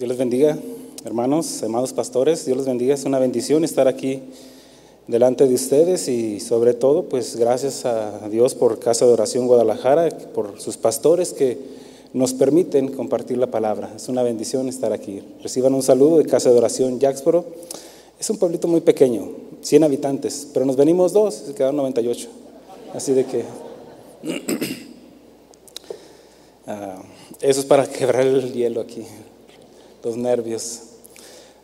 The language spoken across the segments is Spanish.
Dios les bendiga, hermanos, amados pastores. Dios les bendiga. Es una bendición estar aquí delante de ustedes y sobre todo, pues gracias a Dios por Casa de Oración Guadalajara, por sus pastores que nos permiten compartir la palabra. Es una bendición estar aquí. Reciban un saludo de Casa de Oración Jacksboro. Es un pueblito muy pequeño, 100 habitantes, pero nos venimos dos, se quedaron 98. Así de que ah, eso es para quebrar el hielo aquí los nervios.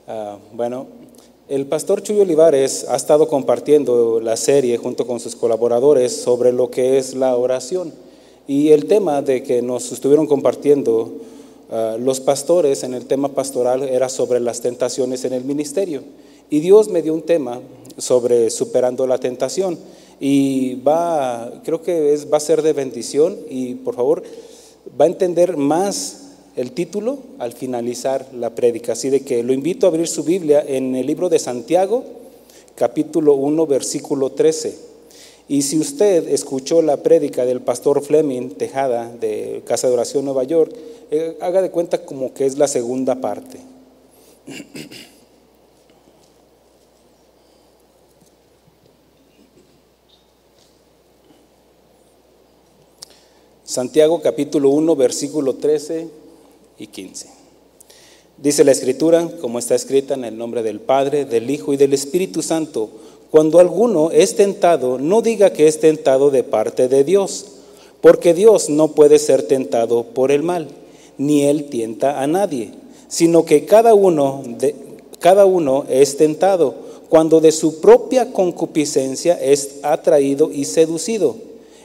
Ah, bueno, el pastor Chuy Olivares ha estado compartiendo la serie junto con sus colaboradores sobre lo que es la oración. Y el tema de que nos estuvieron compartiendo ah, los pastores en el tema pastoral era sobre las tentaciones en el ministerio. Y Dios me dio un tema sobre superando la tentación. Y va, creo que es, va a ser de bendición y por favor va a entender más el título al finalizar la prédica. Así de que lo invito a abrir su Biblia en el libro de Santiago, capítulo 1, versículo 13. Y si usted escuchó la prédica del pastor Fleming Tejada de Casa de Oración Nueva York, eh, haga de cuenta como que es la segunda parte. Santiago capítulo 1, versículo 13 y 15. Dice la escritura, como está escrita en el nombre del Padre, del Hijo y del Espíritu Santo, cuando alguno es tentado, no diga que es tentado de parte de Dios, porque Dios no puede ser tentado por el mal, ni él tienta a nadie, sino que cada uno, de, cada uno es tentado cuando de su propia concupiscencia es atraído y seducido.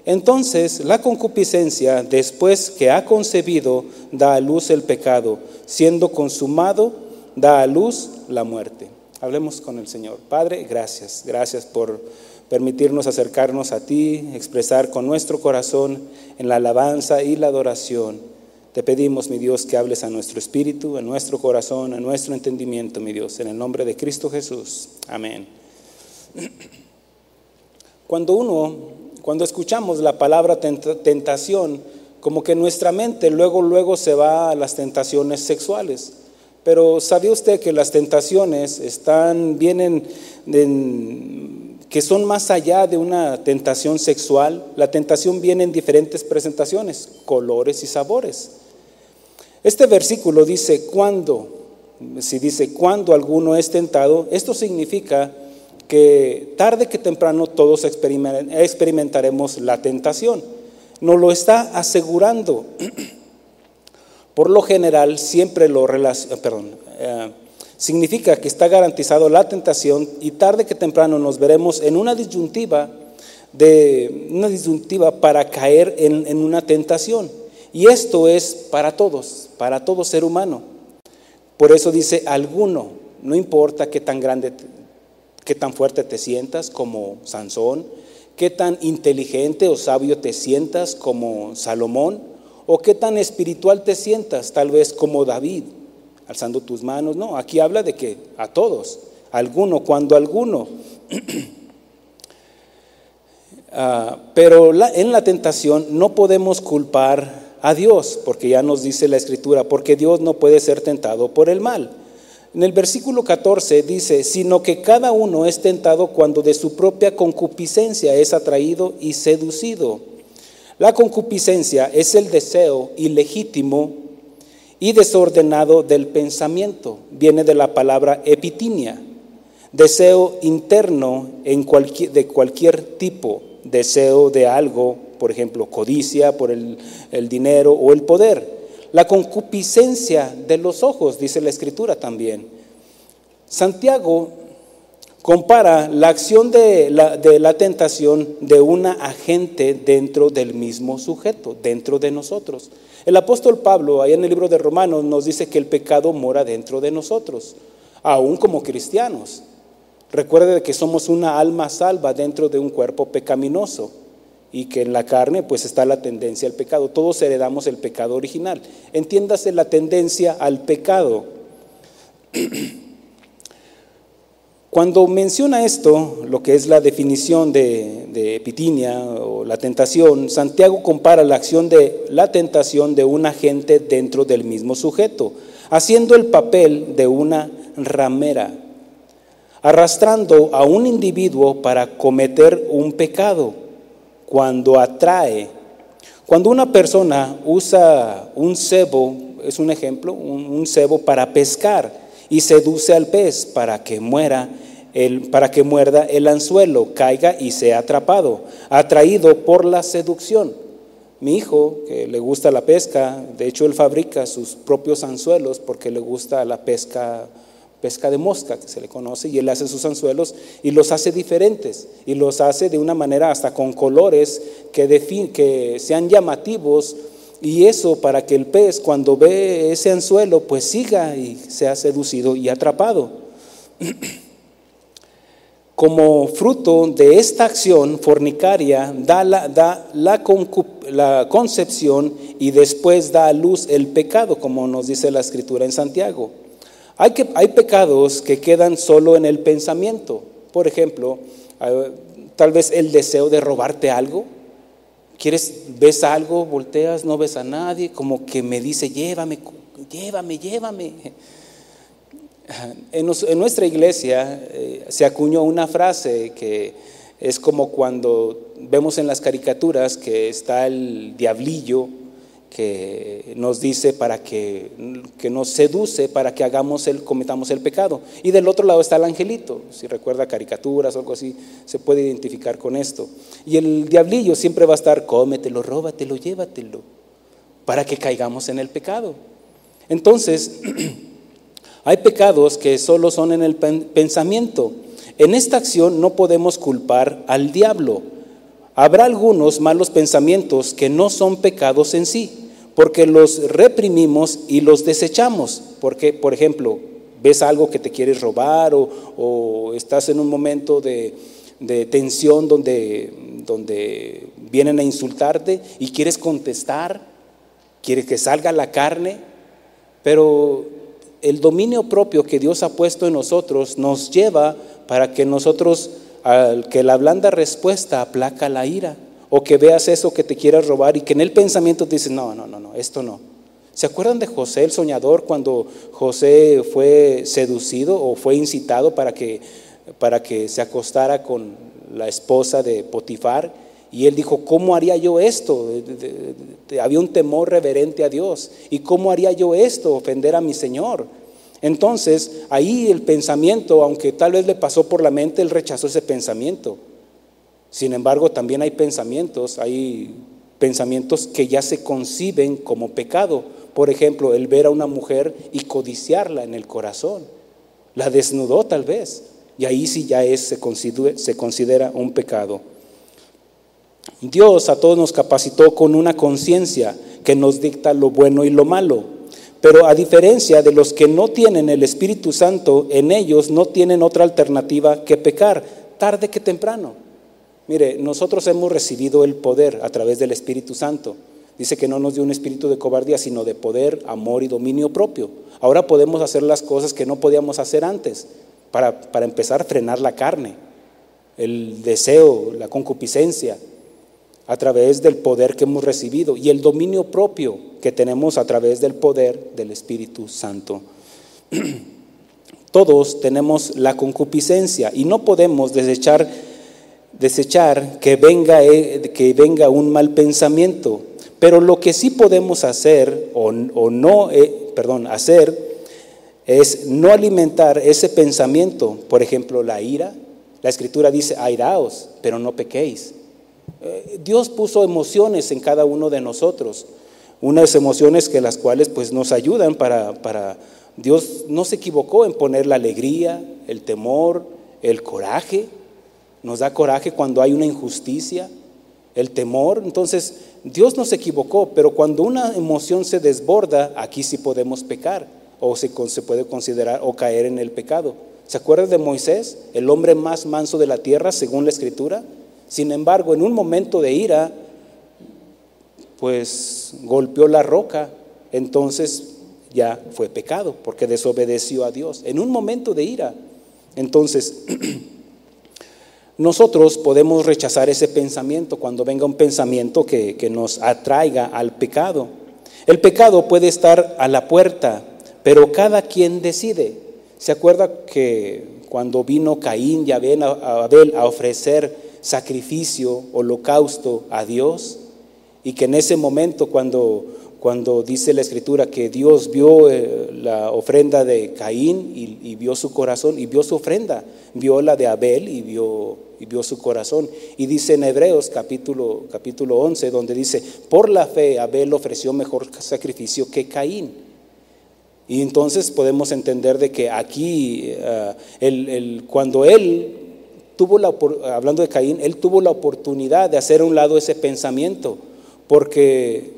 Entonces la concupiscencia, después que ha concebido, da a luz el pecado, siendo consumado, da a luz la muerte. Hablemos con el Señor. Padre, gracias, gracias por permitirnos acercarnos a ti, expresar con nuestro corazón en la alabanza y la adoración. Te pedimos, mi Dios, que hables a nuestro espíritu, a nuestro corazón, a nuestro entendimiento, mi Dios, en el nombre de Cristo Jesús. Amén. Cuando uno cuando escuchamos la palabra tentación, como que nuestra mente luego, luego se va a las tentaciones sexuales. Pero ¿sabía usted que las tentaciones están, vienen, que son más allá de una tentación sexual? La tentación viene en diferentes presentaciones, colores y sabores. Este versículo dice, cuando, si dice, cuando alguno es tentado, esto significa que tarde que temprano todos experimentaremos la tentación. Nos lo está asegurando. Por lo general, siempre lo relaciona, perdón, eh, significa que está garantizado la tentación y tarde que temprano nos veremos en una disyuntiva, de, una disyuntiva para caer en, en una tentación. Y esto es para todos, para todo ser humano. Por eso dice alguno, no importa qué tan grande qué tan fuerte te sientas como Sansón, qué tan inteligente o sabio te sientas como Salomón, o qué tan espiritual te sientas, tal vez como David, alzando tus manos. No, aquí habla de que a todos, alguno, cuando alguno. Ah, pero en la tentación no podemos culpar a Dios, porque ya nos dice la Escritura, porque Dios no puede ser tentado por el mal. En el versículo 14 dice, sino que cada uno es tentado cuando de su propia concupiscencia es atraído y seducido. La concupiscencia es el deseo ilegítimo y desordenado del pensamiento. Viene de la palabra epitinia, deseo interno de cualquier tipo, deseo de algo, por ejemplo, codicia por el, el dinero o el poder la concupiscencia de los ojos, dice la escritura también. Santiago compara la acción de la, tentación de una agente dentro del mismo sujeto, dentro de nosotros. El apóstol Pablo, ahí en el libro de Romanos, nos dice que el pecado mora dentro de nosotros, aún como cristianos. Recuerde que somos una alma salva dentro de un cuerpo pecaminoso y que en la carne pues está la tendencia al pecado. Todos heredamos el pecado original. Entiéndase la tendencia al pecado. Cuando menciona esto, lo que es la definición de, de o la tentación, Santiago compara la acción de la tentación de un agente dentro del mismo sujeto. haciendo el papel de una ramera, arrastrando a un individuo para cometer un pecado cuando atrae. Cuando una persona usa un cebo, es un ejemplo, un, cebo para pescar y seduce al pez para que muera, para que muerda el anzuelo, caiga y sea atrapado, atraído por la seducción. Mi hijo, que le gusta la pesca, de hecho él fabrica sus propios anzuelos porque le gusta la pesca, pesca de mosca, que se le conoce, y él hace sus anzuelos y los hace diferentes, y los hace de una manera hasta con colores que, sean llamativos, y eso para que el pez cuando ve ese anzuelo, pues siga y sea seducido y atrapado. como fruto de esta acción fornicaria, da, la, concepción y después da a luz el pecado, como nos dice la escritura en Santiago. Hay, que, hay pecados que quedan solo en el pensamiento. Por ejemplo, tal vez el deseo de robarte algo. Quieres, ves algo, volteas, no ves a nadie, como que me dice, llévame, llévame, llévame. En, nuestra iglesia eh, se acuñó una frase que es como cuando vemos en las caricaturas que está el diablillo que nos dice para que, que, nos seduce para que hagamos el, cometamos el pecado. Y del otro lado está el angelito, si recuerda caricaturas o algo así, se puede identificar con esto. Y el diablillo siempre va a estar, cómetelo, róbatelo, llévatelo, para que caigamos en el pecado. Entonces, Hay pecados que solo son en el pensamiento. En esta acción no podemos culpar al diablo. Habrá algunos malos pensamientos que no son pecados en sí, porque los reprimimos y los desechamos. Porque, por ejemplo, ves algo que te quieres robar o, estás en un momento de, tensión donde, donde vienen a insultarte y quieres contestar, quieres que salga la carne, pero el dominio propio que Dios ha puesto en nosotros nos lleva para que nosotros, al que la blanda respuesta aplaca la ira, o que veas eso que te quieras robar y que en el pensamiento dices, no, no, no, no, esto no. ¿Se acuerdan de José el soñador cuando José fue seducido o fue incitado para que, para que se acostara con la esposa de Potifar? Y él dijo, ¿cómo haría yo esto? Había un temor reverente a Dios. ¿Y cómo haría yo esto? Ofender a mi Señor. Entonces, ahí el pensamiento, aunque tal vez le pasó por la mente, él rechazó ese pensamiento. Sin embargo, también hay pensamientos, hay pensamientos que ya se conciben como pecado. Por ejemplo, el ver a una mujer y codiciarla en el corazón. La desnudó tal vez. Y ahí sí ya se considera un pecado. Dios a todos nos capacitó con una conciencia que nos dicta lo bueno y lo malo. Pero a diferencia de los que no tienen el Espíritu Santo, en ellos no tienen otra alternativa que pecar, tarde que temprano. Mire, nosotros hemos recibido el poder a través del Espíritu Santo. Dice que no nos dio un espíritu de cobardía, sino de poder, amor y dominio propio. Ahora podemos hacer las cosas que no podíamos hacer antes. Para, para empezar, frenar la carne, el deseo, la concupiscencia, a través del poder que hemos recibido y el dominio propio que tenemos a través del poder del Espíritu Santo. Todos tenemos la concupiscencia y no podemos desechar, desechar que, venga, eh, que venga un mal pensamiento, pero lo que sí podemos hacer o, no, eh, perdón, hacer es no alimentar ese pensamiento, por ejemplo, la ira. La escritura dice, airaos, pero no pequéis. Eh, Dios puso emociones en cada uno de nosotros, unas emociones que las cuales pues nos ayudan para, para Dios no se equivocó en poner la alegría, el temor, el coraje, nos da coraje cuando hay una injusticia, el temor, entonces Dios no se equivocó, pero cuando una emoción se desborda, aquí sí podemos pecar o se, se puede considerar o caer en el pecado. ¿Se acuerda de Moisés, el hombre más manso de la tierra según la escritura? Sin embargo, en un momento de ira, pues golpeó la roca, entonces ya fue pecado, porque desobedeció a Dios. En un momento de ira. Entonces, nosotros podemos rechazar ese pensamiento cuando venga un pensamiento que, nos atraiga al pecado. El pecado puede estar a la puerta, pero cada quien decide. ¿Se acuerda que cuando vino Caín y Abel a ofrecer sacrificio, holocausto a Dios? Y que en ese momento cuando, cuando dice la escritura que Dios vio eh, la ofrenda de Caín y, vio su corazón y vio su ofrenda, vio la de Abel y vio, vio su corazón. Y dice en Hebreos capítulo, capítulo 11, donde dice, por la fe Abel ofreció mejor sacrificio que Caín. Y entonces podemos entender de que aquí, eh, el, cuando él tuvo la, hablando de Caín, él tuvo la oportunidad de hacer a un lado ese pensamiento, porque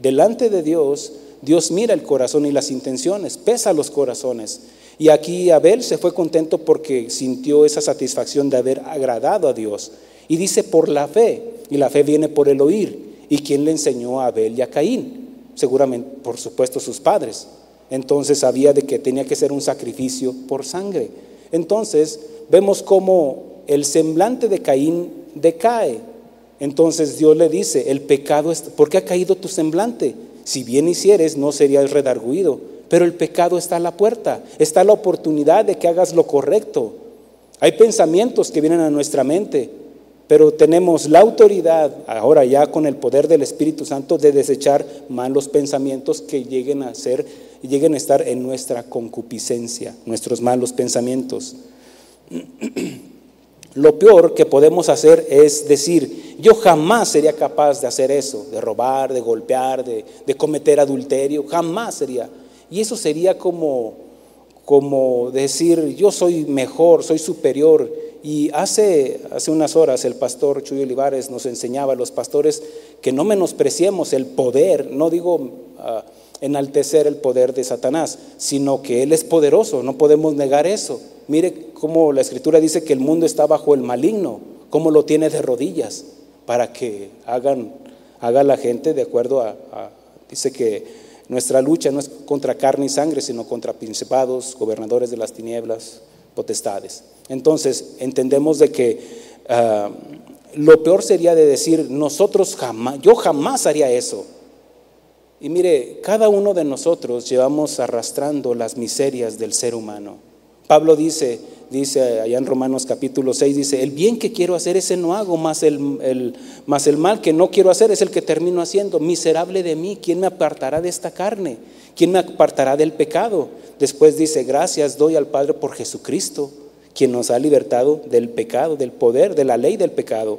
delante de Dios, Dios mira el corazón y las intenciones, pesa los corazones. Y aquí Abel se fue contento porque sintió esa satisfacción de haber agradado a Dios. Y dice por la fe, y la fe viene por el oír. ¿Y quién le enseñó a Abel y a Caín? Seguramente, por supuesto, sus padres. Entonces sabía de que tenía que ser un sacrificio por sangre. Entonces vemos cómo el semblante de Caín decae. Entonces Dios le dice, el pecado, es, ¿por qué ha caído tu semblante? Si bien hicieres, no serías redarguido, pero el pecado está a la puerta, está la oportunidad de que hagas lo correcto. Hay pensamientos que vienen a nuestra mente, pero tenemos la autoridad, ahora ya con el poder del Espíritu Santo, de desechar malos pensamientos que lleguen a ser lleguen a estar en nuestra concupiscencia, nuestros malos pensamientos. Lo peor que podemos hacer es decir, yo jamás sería capaz de hacer eso, de robar, de golpear, de, cometer adulterio, jamás sería. Y eso sería como, como decir, yo soy mejor, soy superior. Y hace, hace unas horas el pastor Chuy Olivares nos enseñaba a los pastores que no menospreciemos el poder, no digo... Ah, enaltecer el poder de Satanás, sino que Él es poderoso, no podemos negar eso. Mire cómo la escritura dice que el mundo está bajo el maligno, cómo lo tiene de rodillas, para que hagan, haga la gente de acuerdo a, dice que nuestra lucha no es contra carne y sangre, sino contra principados, gobernadores de las tinieblas, potestades. Entonces, entendemos de que ah, lo peor sería de decir, nosotros jamás, yo jamás haría eso. Y mire, cada uno de nosotros llevamos arrastrando las miserias del ser humano. Pablo dice, dice allá en Romanos capítulo 6, dice, el bien que quiero hacer ese no hago, más el, el, más el mal que no quiero hacer es el que termino haciendo. Miserable de mí, ¿quién me apartará de esta carne? ¿Quién me apartará del pecado? Después dice, gracias doy al Padre por Jesucristo, quien nos ha libertado del pecado, del poder, de la ley del pecado.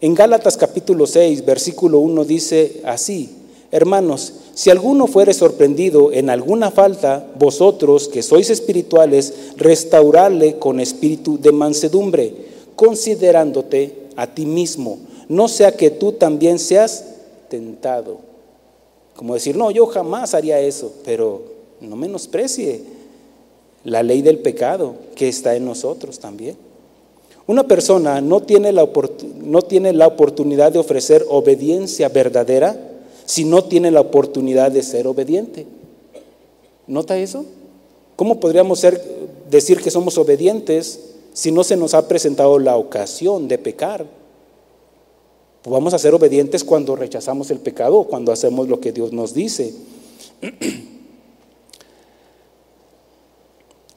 En Gálatas capítulo 6, versículo 1 dice así, Hermanos, si alguno fuere sorprendido en alguna falta, vosotros que sois espirituales, restaurarle con espíritu de mansedumbre, considerándote a ti mismo, no sea que tú también seas tentado. Como decir, no, yo jamás haría eso, pero no menosprecie la ley del pecado que está en nosotros también. Una persona no tiene la, no tiene la oportunidad de ofrecer obediencia verdadera si no tiene la oportunidad de ser obediente. ¿Nota eso? ¿Cómo podríamos ser, decir que somos obedientes si no se nos ha presentado la ocasión de pecar? Vamos a ser obedientes cuando rechazamos el pecado, cuando hacemos lo que Dios nos dice.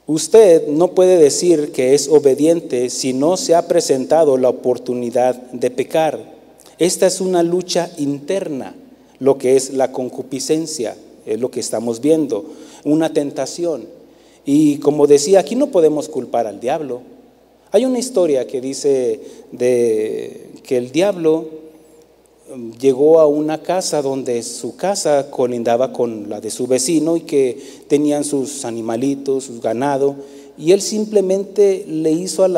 Usted no puede decir que es obediente si no se ha presentado la oportunidad de pecar. Esta es una lucha interna lo que es la concupiscencia, es lo que estamos viendo, una tentación. Y como decía, aquí no podemos culpar al diablo. Hay una historia que dice de que el diablo um, llegó a una casa donde su casa colindaba con la de su vecino y que tenían sus animalitos, sus ganado, y él simplemente le hizo al,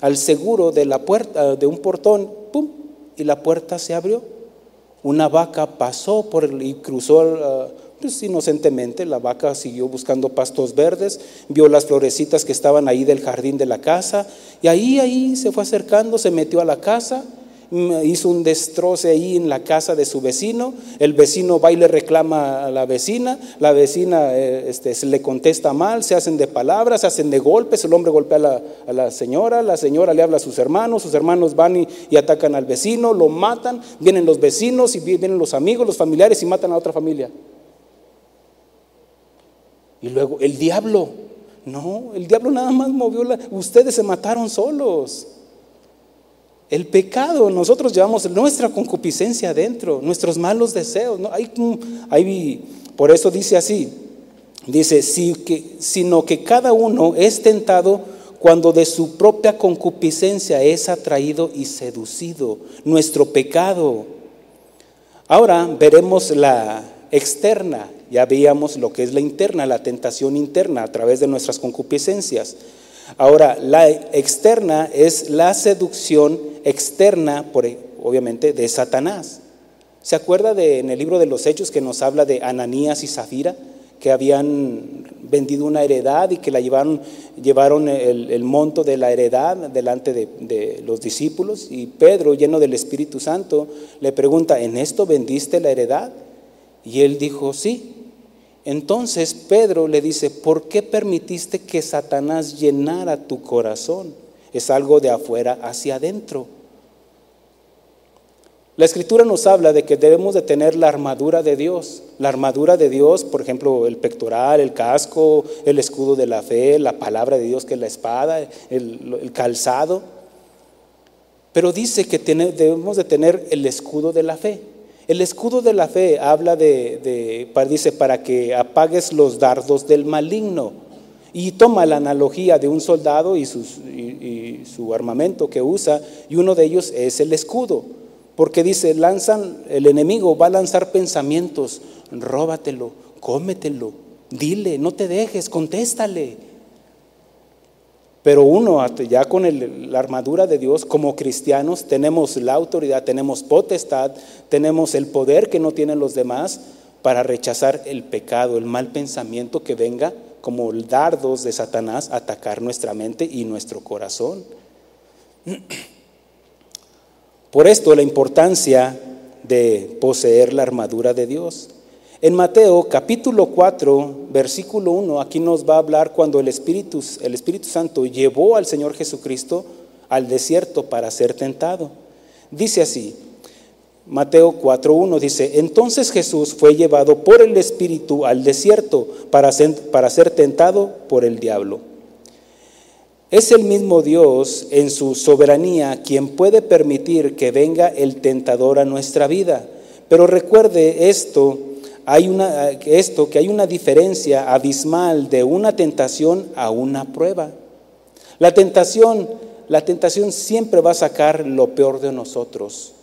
al seguro de la puerta, de un portón. Y la puerta se abrió. Una vaca pasó por el, y cruzó uh, pues, inocentemente. La vaca siguió buscando pastos verdes, vio las florecitas que estaban ahí del jardín de la casa y ahí, ahí se fue acercando, se metió a la casa hizo un destroce ahí en la casa de su vecino, el vecino va y le reclama a la vecina, la vecina eh, este, se le contesta mal, se hacen de palabras, se hacen de golpes, el hombre golpea a la, señora, la señora le habla a sus hermanos, sus hermanos van y, y, atacan al vecino, lo matan, vienen los vecinos y vienen los amigos, los familiares y matan a otra familia. Y luego, el diablo. No, el diablo nada más movió la... Ustedes se mataron solos. El pecado, nosotros llevamos nuestra concupiscencia adentro, nuestros malos deseos. ¿no? Hay, hay, por eso dice así, dice, que, sino que cada uno es tentado cuando de su propia concupiscencia es atraído y seducido, nuestro pecado. Ahora veremos la externa, ya veíamos lo que es la interna, la tentación interna a través de nuestras concupiscencias. Ahora, la externa es la seducción externa, por, obviamente, de Satanás. ¿Se acuerda de, en el libro de los Hechos que nos habla de Ananías y Zafira, que habían vendido una heredad y que la llevaron, llevaron el, monto de la heredad delante de, de, los discípulos? Y Pedro, lleno del Espíritu Santo, le pregunta, ¿en esto vendiste la heredad? Y él dijo, sí. Entonces Pedro le dice, ¿por qué permitiste que Satanás llenara tu corazón? Es algo de afuera hacia adentro. La escritura nos habla de que debemos de tener la armadura de Dios. La armadura de Dios, por ejemplo, el pectoral, el casco, el escudo de la fe, la palabra de Dios que es la espada, el, calzado. Pero dice que debemos de tener el escudo de la fe. El escudo de la fe habla de, dice, para que apagues los dardos del maligno. Y toma la analogía de un soldado y, su armamento que usa, y uno de ellos es el escudo. Porque dice, lanzan, el enemigo va a lanzar pensamientos, róbatelo, cómetelo, dile, no te dejes, contéstale. Pero uno, ya con la armadura de Dios, como cristianos, tenemos la autoridad, tenemos potestad, tenemos el poder que no tienen los demás para rechazar el pecado, el mal pensamiento que venga como dardos de Satanás atacar nuestra mente y nuestro corazón. Por esto la importancia de poseer la armadura de Dios. En Mateo capítulo 4, versículo 1, aquí nos va a hablar cuando el Espíritu, el Espíritu Santo llevó al Señor Jesucristo al desierto para ser tentado. Dice así, Mateo 4.1 dice, entonces Jesús fue llevado por el Espíritu al desierto para para ser tentado por el diablo. Es el mismo Dios en su soberanía quien puede permitir que venga el tentador a nuestra vida. Pero recuerde esto, hay una, esto, que hay una diferencia abismal de una tentación a una prueba. La tentación, la tentación siempre va a sacar lo peor de nosotros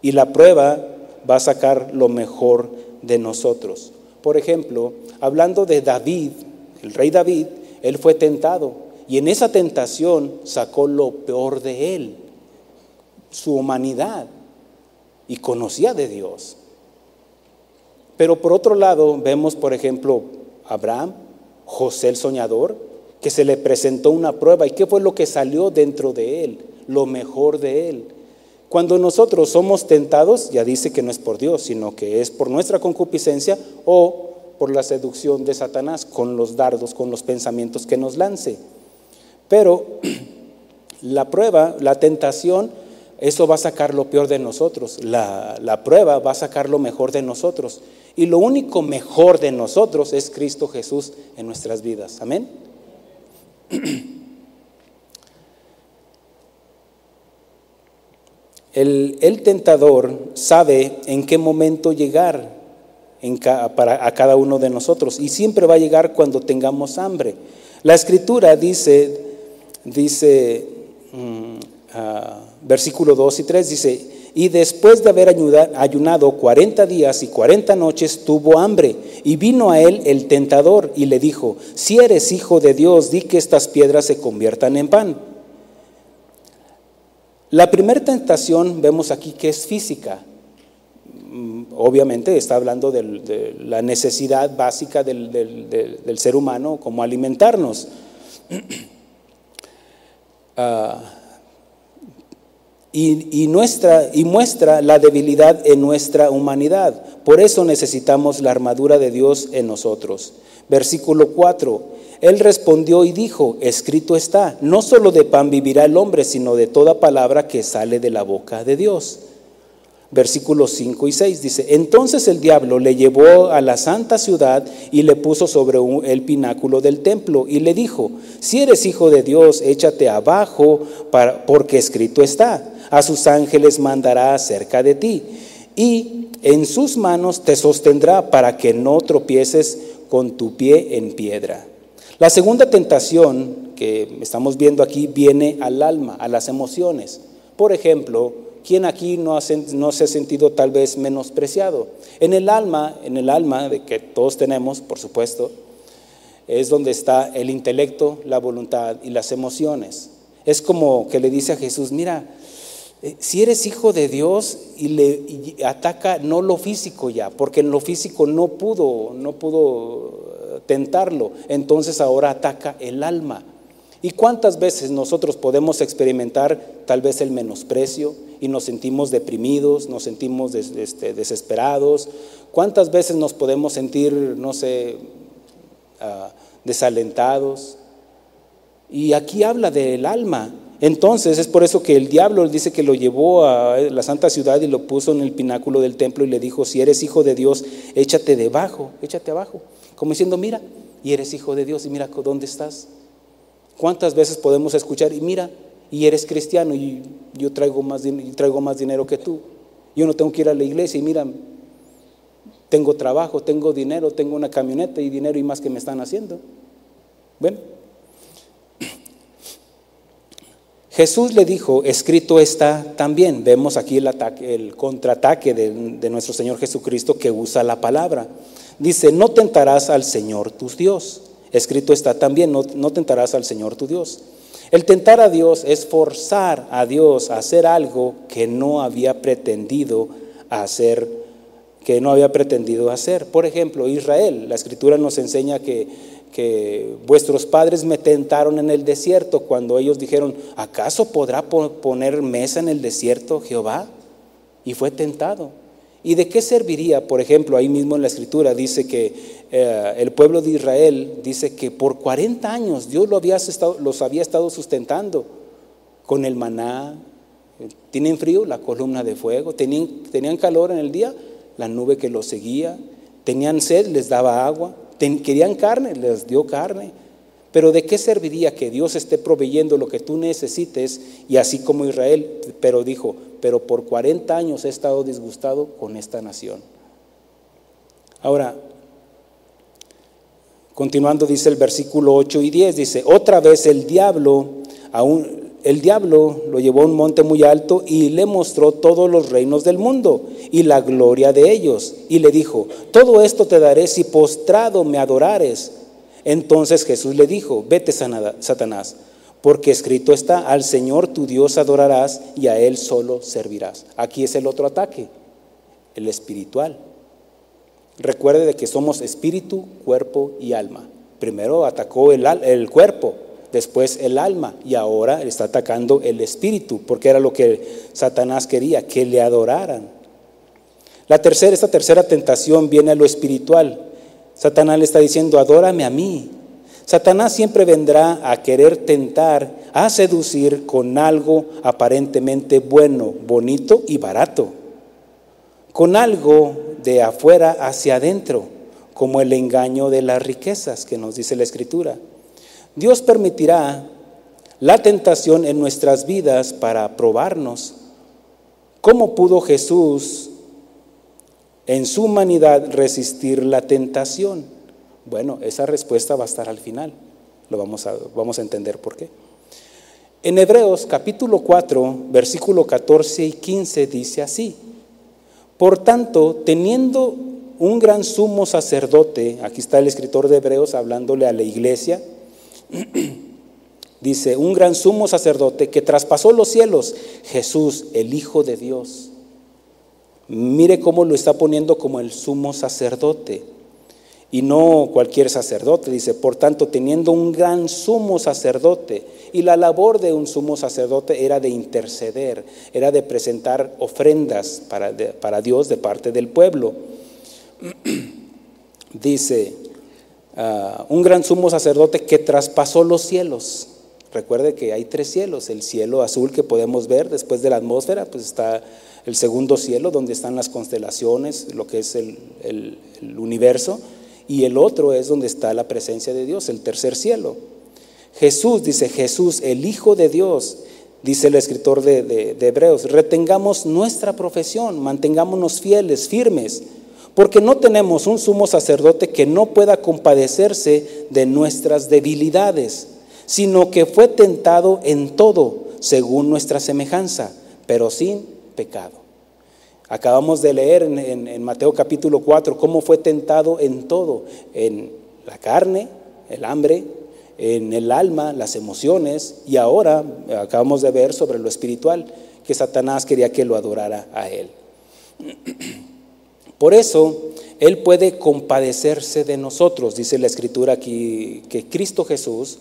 y la prueba va a sacar lo mejor de nosotros. Por ejemplo, hablando de David, el rey David, él fue tentado y en esa tentación sacó lo peor de él, su humanidad, y conocía de Dios. Pero por otro lado, vemos, por ejemplo, Abraham, José el soñador, que se le presentó una prueba. ¿Y qué fue lo que salió dentro de él? Lo mejor de él. Cuando nosotros somos tentados, ya dice que no es por Dios, sino que es por nuestra concupiscencia o por la seducción de Satanás con los dardos, con los pensamientos que nos lance. Pero la prueba, la tentación, eso va a sacar lo peor de nosotros. La, la prueba va a sacar lo mejor de nosotros. Y lo único mejor de nosotros es Cristo Jesús en nuestras vidas. Amén. El, tentador sabe en qué momento llegar para, a cada uno de nosotros y siempre va a llegar cuando tengamos hambre. La escritura dice, dice, mm, ah, versículo 2 y 3, dice, y después de haber ayunado cuarenta días y cuarenta noches, tuvo hambre. Y vino a él el tentador y le dijo, si eres hijo de Dios, di que estas piedras se conviertan en pan. La primera tentación vemos aquí que es física. Mm, obviamente está hablando de la necesidad básica del, ser humano como alimentarnos. Ah, y, nuestra, y muestra la debilidad en nuestra humanidad. Por eso necesitamos la armadura de Dios en nosotros. Versículo 4. Él respondió y dijo, escrito está, no solo de pan vivirá el hombre, sino de toda palabra que sale de la boca de Dios. Versículos 5 y 6 dice, entonces el diablo le llevó a la santa ciudad y le puso sobre el pináculo del templo y le dijo, si eres hijo de Dios, échate abajo porque escrito está, a sus ángeles mandará cerca de ti y en sus manos te sostendrá para que no tropieces con tu pie en piedra. La segunda tentación que estamos viendo aquí viene al alma, a las emociones. Por ejemplo, ¿quién aquí no, se ha sentido tal vez menospreciado? En el alma, en el alma de que todos tenemos, por supuesto, es donde está el intelecto, la voluntad y las emociones. Es como que le dice a Jesús, mira, si eres hijo de Dios y le ataca no lo físico ya, porque en lo físico no pudo, no pudo tentarlo, entonces ahora ataca el alma. ¿Y cuántas veces nosotros podemos experimentar tal vez el menosprecio y nos sentimos deprimidos, nos sentimos este, desesperados? ¿Cuántas veces nos podemos sentir, no sé, ah, desalentados? Y aquí habla del alma. Entonces es por eso que el diablo dice que lo llevó a la santa ciudad y lo puso en el pináculo del templo y le dijo, si eres hijo de Dios, échate debajo, échate abajo. Como diciendo, mira, y eres hijo de Dios y mira dónde estás. ¿Cuántas veces podemos escuchar, y mira, y eres cristiano y yo traigo más, traigo más dinero que tú? Yo no tengo que ir a la iglesia y mira, tengo trabajo, tengo dinero, tengo una camioneta y dinero y más que me están haciendo. Bueno, Jesús le dijo, escrito está también. Vemos aquí el, ataque, el contraataque de, de, nuestro Señor Jesucristo que usa la palabra. Dice, no tentarás al Señor tu Dios. Escrito está también, no, tentarás al Señor tu Dios. El tentar a Dios es forzar a Dios a hacer algo que no había pretendido hacer, que no había pretendido hacer. Por ejemplo, Israel, la escritura nos enseña que, que vuestros padres me tentaron en el desierto cuando ellos dijeron, ¿acaso podrá poner mesa en el desierto Jehová? Y fue tentado. ¿Y de qué serviría? Por ejemplo, ahí mismo en la escritura dice que eh, el pueblo de Israel dice que por 40 años Dios lo había estado, los había estado sustentando con el maná. Tienen frío, la columna de fuego. Tenían, tenían calor en el día, la nube que los seguía. Tenían sed, les daba agua. Querían carne, les dio carne. Pero ¿de qué serviría que Dios esté proveyendo lo que tú necesites y así como Israel? Pero dijo, pero por 40 años he estado disgustado con esta nación. Ahora, continuando dice el versículo 8 y 10, dice, otra vez el diablo, aún, el diablo lo llevó a un monte muy alto y le mostró todos los reinos del mundo y la gloria de ellos. Y le dijo, todo esto te daré si postrado me adorares. Entonces Jesús le dijo, vete Satanás, porque escrito está, al Señor tu Dios adorarás y a Él solo servirás. Aquí es el otro ataque, el espiritual. Recuerde de que somos espíritu, cuerpo y alma. Primero atacó el, el cuerpo, después el alma y ahora está atacando el espíritu, porque era lo que Satanás quería, que le adoraran. La tercera, esta tercera tentación viene a lo espiritual. Satanás le está diciendo, adórame a mí. Satanás siempre vendrá a querer tentar, a seducir con algo aparentemente bueno, bonito y barato, con algo de afuera hacia adentro, como el engaño de las riquezas que nos dice la Escritura. Dios permitirá la tentación en nuestras vidas para probarnos. ¿Cómo pudo Jesús en su humanidad resistir la tentación? Bueno, esa respuesta va a estar al final. Lo vamos a, vamos a entender por qué. En Hebreos capítulo 4, versículo 14 y 15 dice así. Por tanto, teniendo un gran sumo sacerdote, aquí está el escritor de Hebreos hablándole a la iglesia, dice, un gran sumo sacerdote que traspasó los cielos, Jesús, el Hijo de Dios. Mire cómo lo está poniendo como el sumo sacerdote y no cualquier sacerdote. Dice, por tanto, teniendo un gran sumo sacerdote, y la labor de un sumo sacerdote era de interceder, era de presentar ofrendas para, para Dios de parte del pueblo. Dice, ah, un gran sumo sacerdote que traspasó los cielos. Recuerde que hay tres cielos, el cielo azul que podemos ver después de la atmósfera, pues está el segundo cielo donde están las constelaciones, lo que es el, el universo, y el otro es donde está la presencia de Dios, el tercer cielo. Jesús, dice Jesús, el Hijo de Dios, dice el escritor de, Hebreos, retengamos nuestra profesión, mantengámonos fieles, firmes, porque no tenemos un sumo sacerdote que no pueda compadecerse de nuestras debilidades, sino que fue tentado en todo, según nuestra semejanza, pero sin pecado. Acabamos de leer en, Mateo capítulo 4 cómo fue tentado en todo, en la carne, el hambre, en el alma, las emociones, y ahora acabamos de ver sobre lo espiritual, que Satanás quería que lo adorara a él. Por eso, Él puede compadecerse de nosotros, dice la escritura aquí, que Cristo Jesús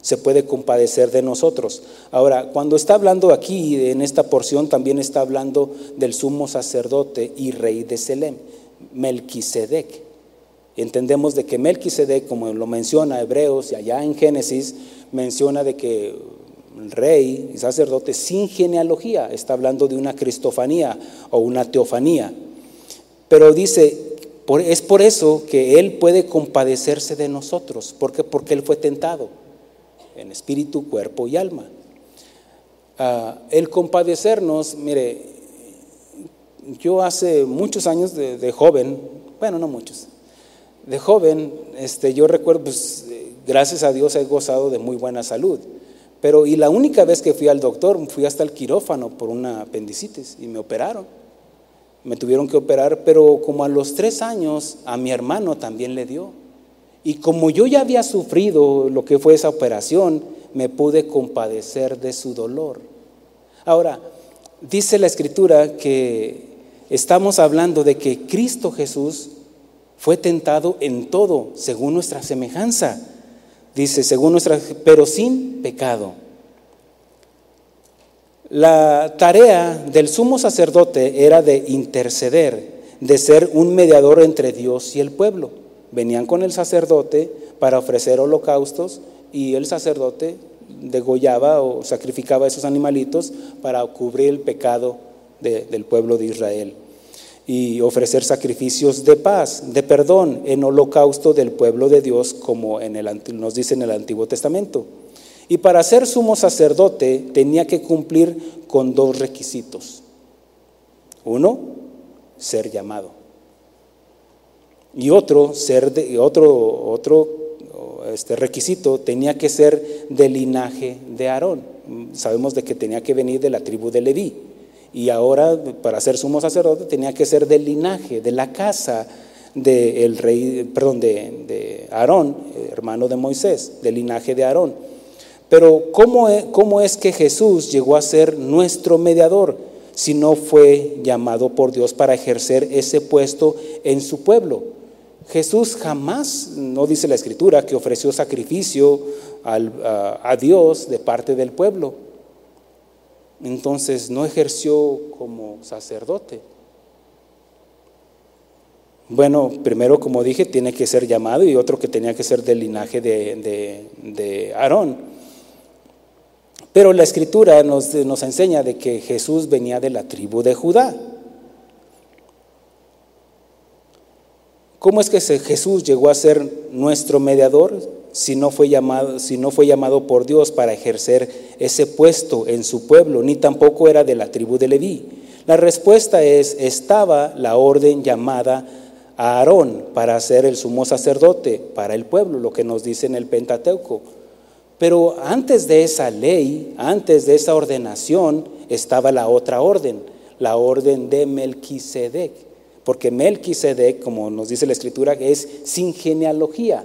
se puede compadecer de nosotros. Ahora, cuando está hablando aquí, en esta porción, también está hablando del sumo sacerdote y rey de Selem, Melquisedec. Entendemos de que Melquisedec, como lo menciona Hebreos y allá en Génesis, menciona de que el rey y sacerdote sin genealogía, está hablando de una cristofanía o una teofanía. Pero dice, es por eso que Él puede compadecerse de nosotros. ¿Por Porque Él fue tentado en espíritu, cuerpo y alma. Ah, el compadecernos, mire, yo hace muchos años de joven, bueno, no muchos, de joven, este, yo recuerdo, pues, gracias a Dios he gozado de muy buena salud. Pero, y la única vez que fui al doctor, fui hasta el quirófano por una apendicitis y me operaron. Me tuvieron que operar, pero como a los tres años a mi hermano también le dio. Y como yo ya había sufrido lo que fue esa operación, me pude compadecer de su dolor. Ahora, dice la escritura que estamos hablando de que Cristo Jesús fue tentado en todo, según nuestra semejanza. Dice, según nuestra, pero sin pecado. La tarea del sumo sacerdote era de interceder, de ser un mediador entre Dios y el pueblo. Venían con el sacerdote para ofrecer holocaustos y el sacerdote degollaba o sacrificaba esos animalitos para cubrir el pecado del pueblo de Israel y ofrecer sacrificios de paz, de perdón, en holocausto del pueblo de Dios, como nos dice en el Antiguo Testamento. Y para ser sumo sacerdote tenía que cumplir con dos requisitos. Uno, ser llamado. Y otro, ser de, otro, otro este requisito tenía que ser del linaje de Aarón. Sabemos de que tenía que venir de la tribu de Leví. Y ahora, para ser sumo sacerdote, tenía que ser del linaje, de la casa del rey, perdón, de, Aarón, hermano de Moisés, del linaje de Aarón. Pero ¿cómo es, ¿cómo es que Jesús llegó a ser nuestro mediador si no fue llamado por Dios para ejercer ese puesto en su pueblo? Jesús jamás, no dice la escritura, que ofreció sacrificio a Dios de parte del pueblo entonces no ejerció como sacerdote. Bueno, primero, como dije, tiene que ser llamado y otro que tenía que ser del linaje de, Aarón. Pero la escritura nos, nos enseña de que Jesús venía de la tribu de Judá. ¿Cómo es que Jesús llegó a ser nuestro mediador? si no fue llamado, si no fue llamado por Dios para ejercer ese puesto en su pueblo, ni tampoco era de la tribu de Leví? La respuesta es, estaba la orden llamada a Aarón para ser el sumo sacerdote para el pueblo, lo que nos dice en el Pentateuco. Pero antes de esa ley, antes de esa ordenación, estaba la otra orden, la orden de Melquisedec. Porque Melquisedec, como nos dice la escritura, es sin genealogía.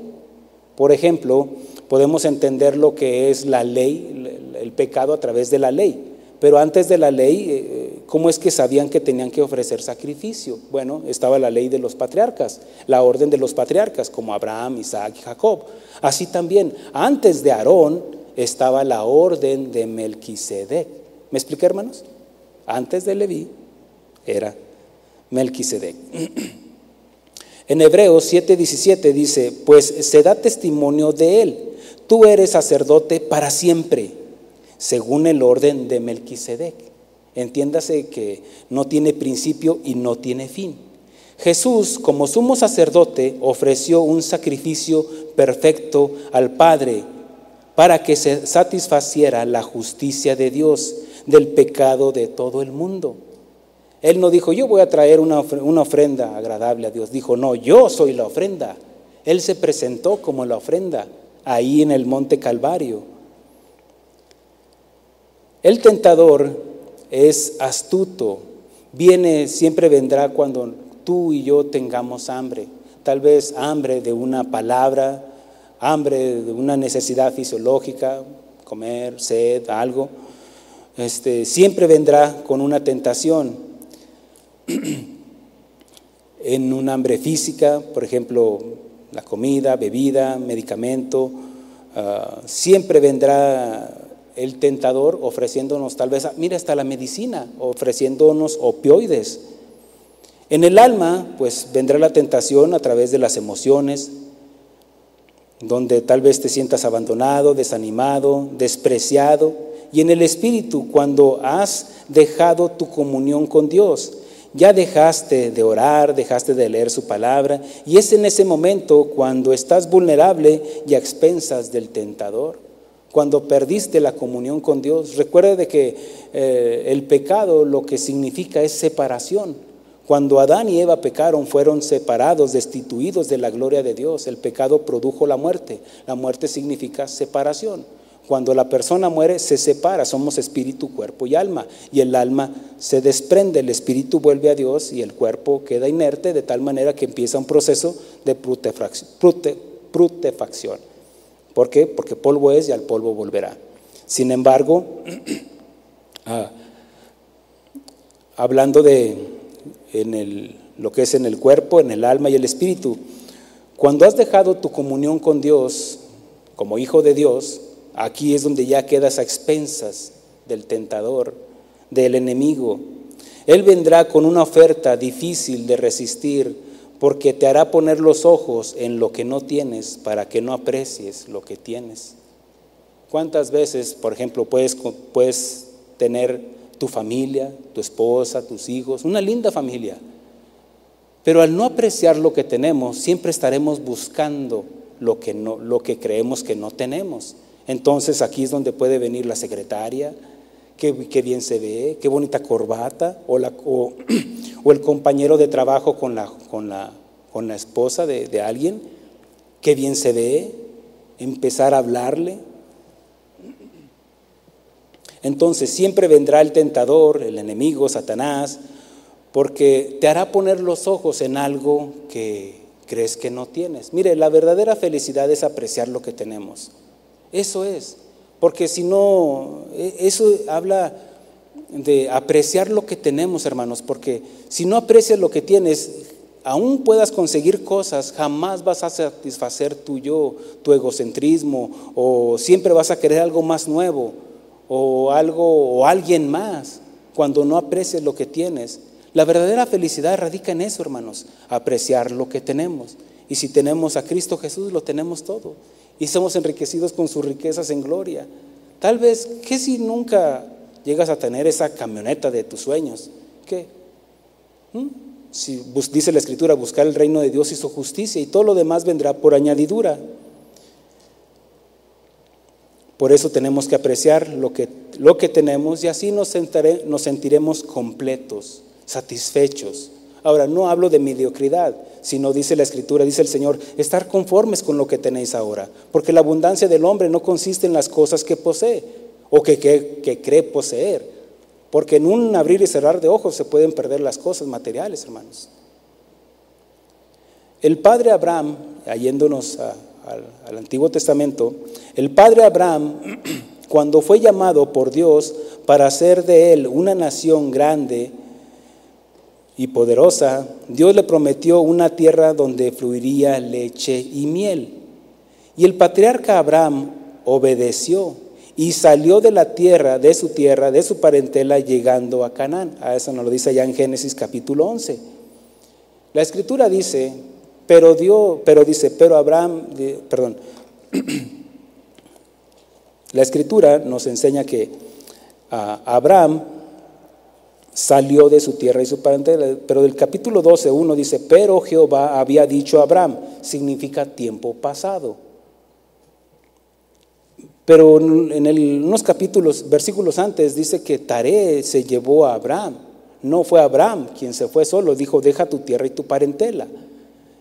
Por ejemplo, podemos entender lo que es la ley, el pecado a través de la ley. Pero antes de la ley, eh, ¿cómo es que sabían que tenían que ofrecer sacrificio? Bueno, estaba la ley de los patriarcas, la orden de los patriarcas, como Abraham, Isaac y Jacob. Así también, antes de Aarón estaba la orden de Melquisedec. ¿Me expliqué, hermanos? Antes de Leví era Melquisedec. En Hebreos 7:17 dice, pues se da testimonio de él, tú eres sacerdote para siempre, según el orden de Melquisedec. Entiéndase que no tiene principio y no tiene fin. Jesús, como sumo sacerdote, ofreció un sacrificio perfecto al Padre para que se satisfaciera la justicia de Dios del pecado de todo el mundo. Él no dijo, yo voy a traer una, ofrenda agradable a Dios. Dijo, no, yo soy la ofrenda. Él se presentó como la ofrenda ahí en el monte Calvario. El tentador es astuto, viene, siempre vendrá cuando tú y yo tengamos hambre, tal vez hambre de una palabra, hambre de una necesidad fisiológica, comer, sed, algo. Este, siempre vendrá con una tentación. en un hambre física, por ejemplo, la comida, bebida, medicamento, ah, siempre vendrá el tentador ofreciéndonos tal vez, mira, hasta la medicina, ofreciéndonos opioides. En el alma, pues vendrá la tentación a través de las emociones, donde tal vez te sientas abandonado, desanimado, despreciado. Y en el espíritu, cuando has dejado tu comunión con Dios, ya dejaste de orar, dejaste de leer su palabra, y es en ese momento cuando estás vulnerable y a expensas del tentador. Cuando perdiste la comunión con Dios, recuerde de que eh, el pecado lo que significa es separación. Cuando Adán y Eva pecaron, fueron separados, destituidos de la gloria de Dios. El pecado produjo la muerte. La muerte significa separación. Cuando la persona muere, se separa, somos espíritu, cuerpo y alma. Y el alma se desprende, el espíritu vuelve a Dios y el cuerpo queda inerte de tal manera que empieza un proceso de prutefacción. ¿Por qué? Porque polvo es y al polvo volverá. Sin embargo, ah, hablando de en lo que es en el cuerpo, en el alma y el espíritu. Cuando has dejado tu comunión con Dios como hijo de Dios, aquí es donde ya quedas a expensas del tentador, del enemigo. Él vendrá con una oferta difícil de resistir porque te hará poner los ojos en lo que no tienes para que no aprecies lo que tienes. ¿Cuántas veces, por ejemplo, puedes, puedes tener tu familia, tu esposa, tus hijos, una linda familia. Pero al no apreciar lo que tenemos, siempre estaremos buscando lo que, no, lo que creemos que no tenemos. Entonces aquí es donde puede venir la secretaria, qué, bien se ve, qué bonita corbata, o, el compañero de trabajo con la, esposa de alguien, qué bien se ve, empezar a hablarle, entonces siempre vendrá el tentador, el enemigo, Satanás, porque te hará poner los ojos en algo que crees que no tienes. Mire, la verdadera felicidad es apreciar lo que tenemos. Eso es. Porque si no, e, eso habla de apreciar lo que tenemos, hermanos, porque si no aprecias lo que tienes, aún puedas conseguir cosas, jamás vas a satisfacer tu yo, tu egocentrismo, o siempre vas a querer algo más nuevo o algo o alguien más cuando no aprecias lo que tienes. La verdadera felicidad radica en eso, hermanos, apreciar lo que tenemos. Y si tenemos a Cristo Jesús, lo tenemos todo. Y somos enriquecidos con sus riquezas en gloria. Tal vez, ¿qué si nunca llegas a tener esa camioneta de tus sueños? ¿Qué? ¿Mm? Si dice la Escritura, buscar el reino de Dios y su justicia, y todo lo demás vendrá por añadidura. Por eso tenemos que apreciar lo que, lo que tenemos y así nos, nos sentiremos completos, satisfechos. Ahora, no hablo de mediocridad, sino dice la Escritura, dice el Señor, estar conformes con lo que tenéis ahora, porque la abundancia del hombre no consiste en las cosas que posee o que, cree poseer, porque en un abrir y cerrar de ojos se pueden perder las cosas materiales, hermanos. El padre Abraham, yéndonos al, Antiguo Testamento, el padre Abraham, cuando fue llamado por Dios para hacer de él una nación grande y poderosa, Dios le prometió una tierra donde fluiría leche y miel. Y el patriarca Abraham obedeció y salió de la tierra, de su tierra, de su parentela, llegando a Canaán. A eso nos lo dice ya en Génesis capítulo 11. La escritura dice pero dio, pero dice, pero Abraham, perdón, la escritura nos enseña que Abraham salió de su tierra y su parentela, pero del capítulo 12, uno dice, pero Jehová había dicho a Abraham, significa tiempo pasado. Pero en unos capítulos, versículos antes, dice que Taré se llevó a Abraham. No fue Abraham quien se fue solo, dijo, deja tu tierra y tu parentela.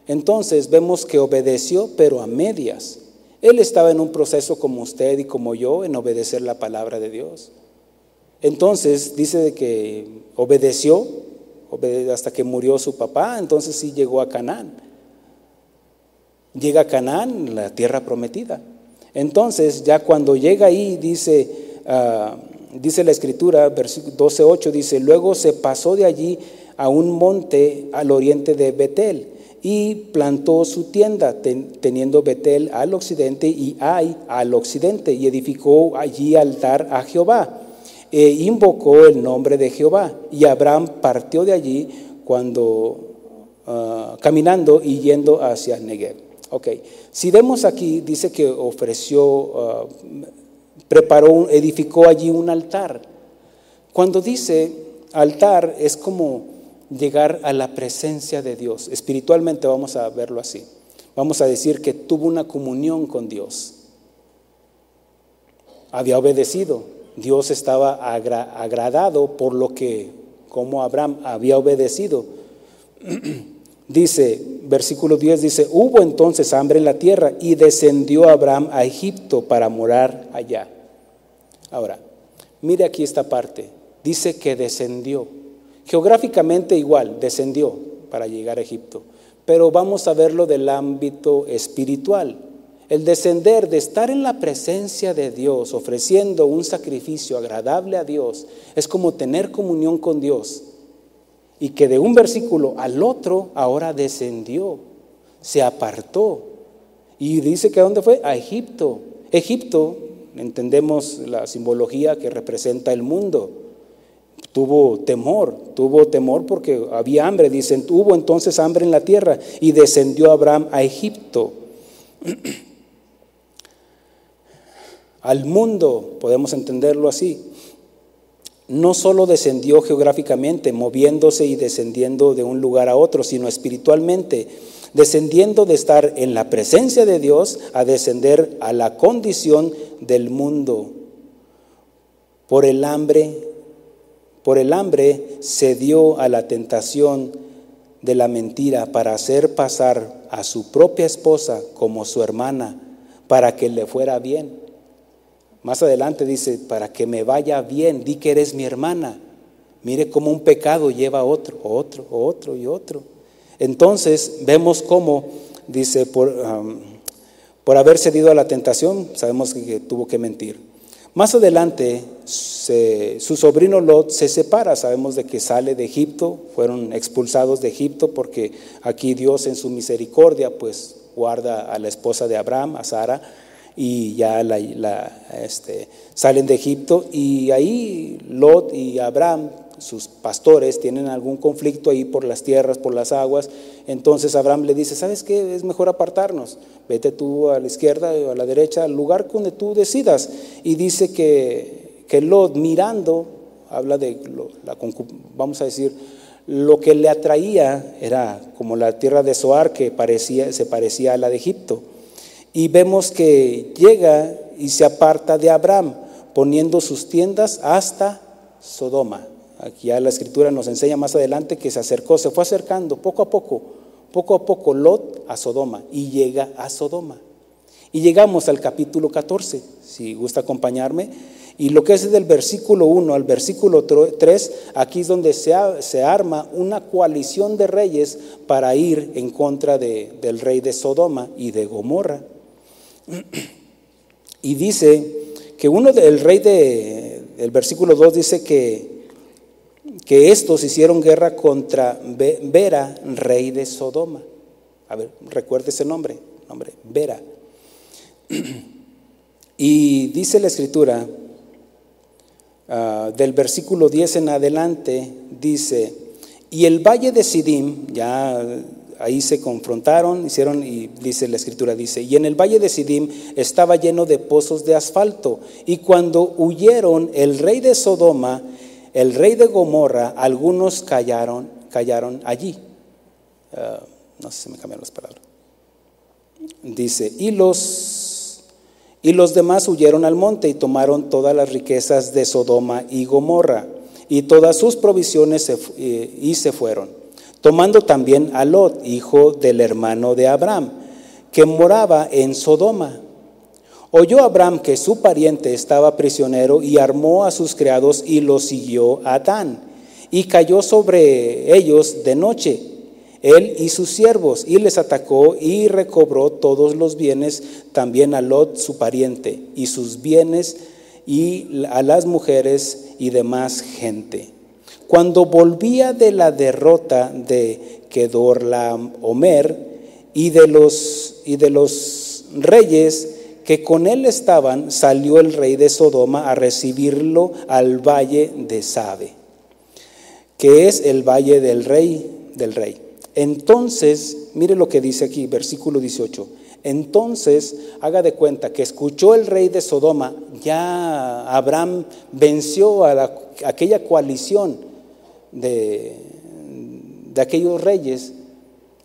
Entonces vemos que obedeció, pero a medias. Él estaba en un proceso como usted y como yo en obedecer la palabra de Dios. Entonces dice que obedeció hasta que murió su papá, entonces sí llegó a Canaán. Llega a Canaán, la tierra prometida. Entonces ya cuando llega ahí dice, ah, dice la escritura, versículo 12.8, dice, luego se pasó de allí a un monte al oriente de Betel y plantó su tienda, teniendo Betel al occidente y Ai al occidente, y edificó allí altar a Jehová, e invocó el nombre de Jehová. Y Abraham partió de allí cuando ah, caminando y yendo hacia Negev. Ok, si vemos aquí, dice que ofreció, ah, preparó, edificó allí un altar. Cuando dice altar es como llegar a la presencia de Dios. Espiritualmente vamos a verlo así. Vamos a decir que tuvo una comunión con Dios. Había obedecido. Dios estaba agradado por lo que, como Abraham había obedecido. dice, versículo 10 dice, hubo entonces hambre en la tierra y descendió Abraham a Egipto para morar allá. Ahora, mire aquí esta parte. Dice que descendió. Geográficamente igual, descendió para llegar a Egipto, pero vamos a verlo del ámbito espiritual. El descender de estar en la presencia de Dios, ofreciendo un sacrificio agradable a Dios, es como tener comunión con Dios. Y que de un versículo al otro ahora descendió, se apartó. Y dice que a dónde fue? A Egipto. Egipto, entendemos la simbología que representa el mundo tuvo temor, tuvo temor porque había hambre. Dicen, hubo entonces hambre en la tierra y descendió Abraham a Egipto. Al mundo, podemos entenderlo así. No solo descendió geográficamente, moviéndose y descendiendo de un lugar a otro, sino espiritualmente, descendiendo de estar en la presencia de Dios a descender a la condición del mundo por el hambre por el hambre se dio a la tentación de la mentira para hacer pasar a su propia esposa como su hermana, para que le fuera bien. Más adelante dice, para que me vaya bien, di que eres mi hermana. Mire cómo un pecado lleva a otro, otro, otro y otro. Entonces vemos cómo, dice, por, por haber cedido a la tentación, sabemos que tuvo que mentir. Más adelante, su sobrino Lot se separa, sabemos de que sale de Egipto, fueron expulsados de Egipto porque aquí Dios en su misericordia pues guarda a la esposa de Abraham, a Sara, y ya la, este, salen de Egipto y ahí Lot y Abraham sus pastores tienen algún conflicto ahí por las tierras, por las aguas, entonces Abraham le dice, ¿sabes qué? Es mejor apartarnos, vete tú a la izquierda o a la derecha, al lugar donde tú decidas. Y dice que, que Lot mirando, habla de, la, vamos a decir, lo que le atraía era como la tierra de Zoar que parecía, se parecía a la de Egipto. Y vemos que llega y se aparta de Abraham, poniendo sus tiendas hasta Sodoma. Aquí ya la escritura nos enseña más adelante que se acercó, se fue acercando poco a poco, poco a poco Lot a Sodoma y llega a Sodoma. Y llegamos al capítulo 14, si gusta acompañarme. Y lo que es del versículo 1 al versículo 3, aquí es donde se, se arma una coalición de reyes para ir en contra de, del rey de Sodoma y de Gomorra. Y dice que uno del rey de, el versículo 2 dice que que estos hicieron guerra contra Vera, rey de Sodoma. A ver, recuerde ese nombre, nombre, Vera. Y dice la escritura, ah, del versículo 10 en adelante, dice, y el valle de Sidim, ya ahí se confrontaron, hicieron, y dice la escritura, dice, y en el valle de Sidim estaba lleno de pozos de asfalto, y cuando huyeron el rey de Sodoma, el rey de Gomorra, algunos callaron, callaron allí. Ah, no sé si me cambiaron las palabras. Dice, y los, y los demás huyeron al monte y tomaron todas las riquezas de Sodoma y Gomorra y todas sus provisiones eh, y se fueron, tomando también a Lot, hijo del hermano de Abraham, que moraba en Sodoma. Oyó Abraham que su pariente estaba prisionero y armó a sus criados y los siguió a Dan, y cayó sobre ellos de noche él y sus siervos, y les atacó y recobró todos los bienes, también a Lot su pariente, y sus bienes, y a las mujeres y demás gente. Cuando volvía de la derrota de Kedorlaomer y de los y de los reyes que con él estaban, salió el rey de Sodoma a recibirlo al valle de Sabe, que es el valle del rey del rey. Entonces, mire lo que dice aquí, versículo 18. Entonces, haga de cuenta que escuchó el rey de Sodoma, ya Abraham venció a, aquella coalición de, de aquellos reyes.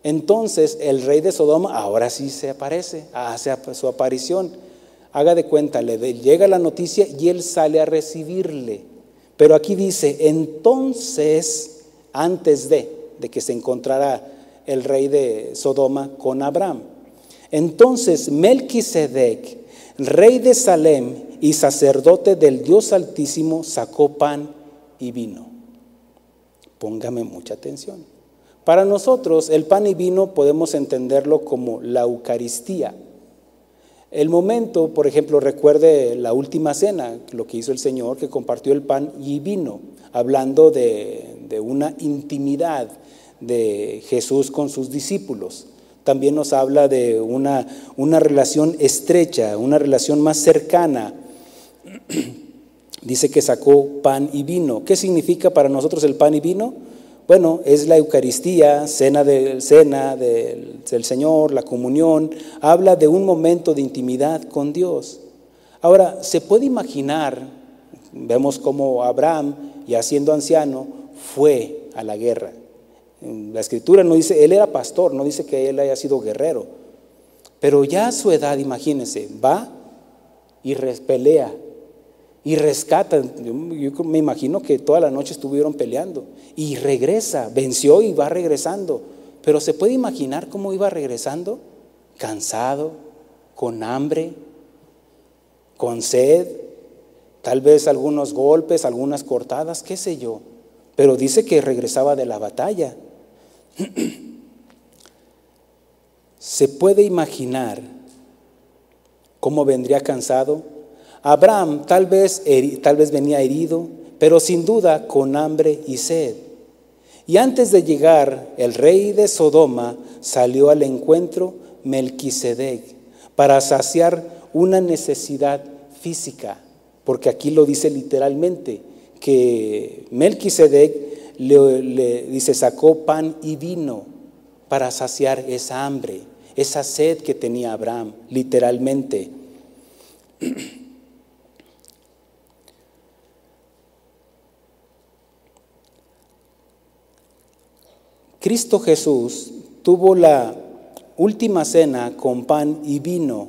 Entonces, el rey de Sodoma ahora sí se aparece, hace su aparición. Haga de cuenta, le llega la noticia y él sale a recibirle. Pero aquí dice, entonces, antes de de que se encontrara el rey de Sodoma con Abraham. Entonces Melquisedec, rey de Salem y sacerdote del Dios Altísimo, sacó pan y vino. Póngame mucha atención. Para nosotros el pan y vino podemos entenderlo como la Eucaristía. El momento, por ejemplo, recuerde la última cena, lo que hizo el Señor, que compartió el pan y vino, hablando de, una intimidad de Jesús con sus discípulos. También nos habla de una, una relación estrecha, una relación más cercana. Dice que sacó pan y vino. ¿Qué significa para nosotros el pan y vino? Bueno, es la Eucaristía, cena, de, cena del, del Señor, la comunión. Habla de un momento de intimidad con Dios. Ahora, se puede imaginar, vemos como Abraham, ya siendo anciano, fue a la guerra. La escritura no dice, él era pastor, no dice que él haya sido guerrero. Pero ya a su edad, imagínense, va y pelea y rescata. Yo, me imagino que toda la noche estuvieron peleando y regresa, venció y va regresando. Pero se puede imaginar cómo iba regresando, cansado, con hambre, con sed, tal vez algunos golpes, algunas cortadas, qué sé yo. Pero dice que regresaba de la batalla. ¿Se puede imaginar cómo vendría cansado? Abraham tal vez, tal vez venía herido, pero sin duda con hambre y sed. Y antes de llegar, el rey de Sodoma salió al encuentro Melquisedec para saciar una necesidad física, porque aquí lo dice literalmente, que Melquisedec le, dice, sacó pan y vino para saciar esa hambre, esa sed que tenía Abraham, literalmente. Cristo Jesús tuvo la última cena con pan y vino,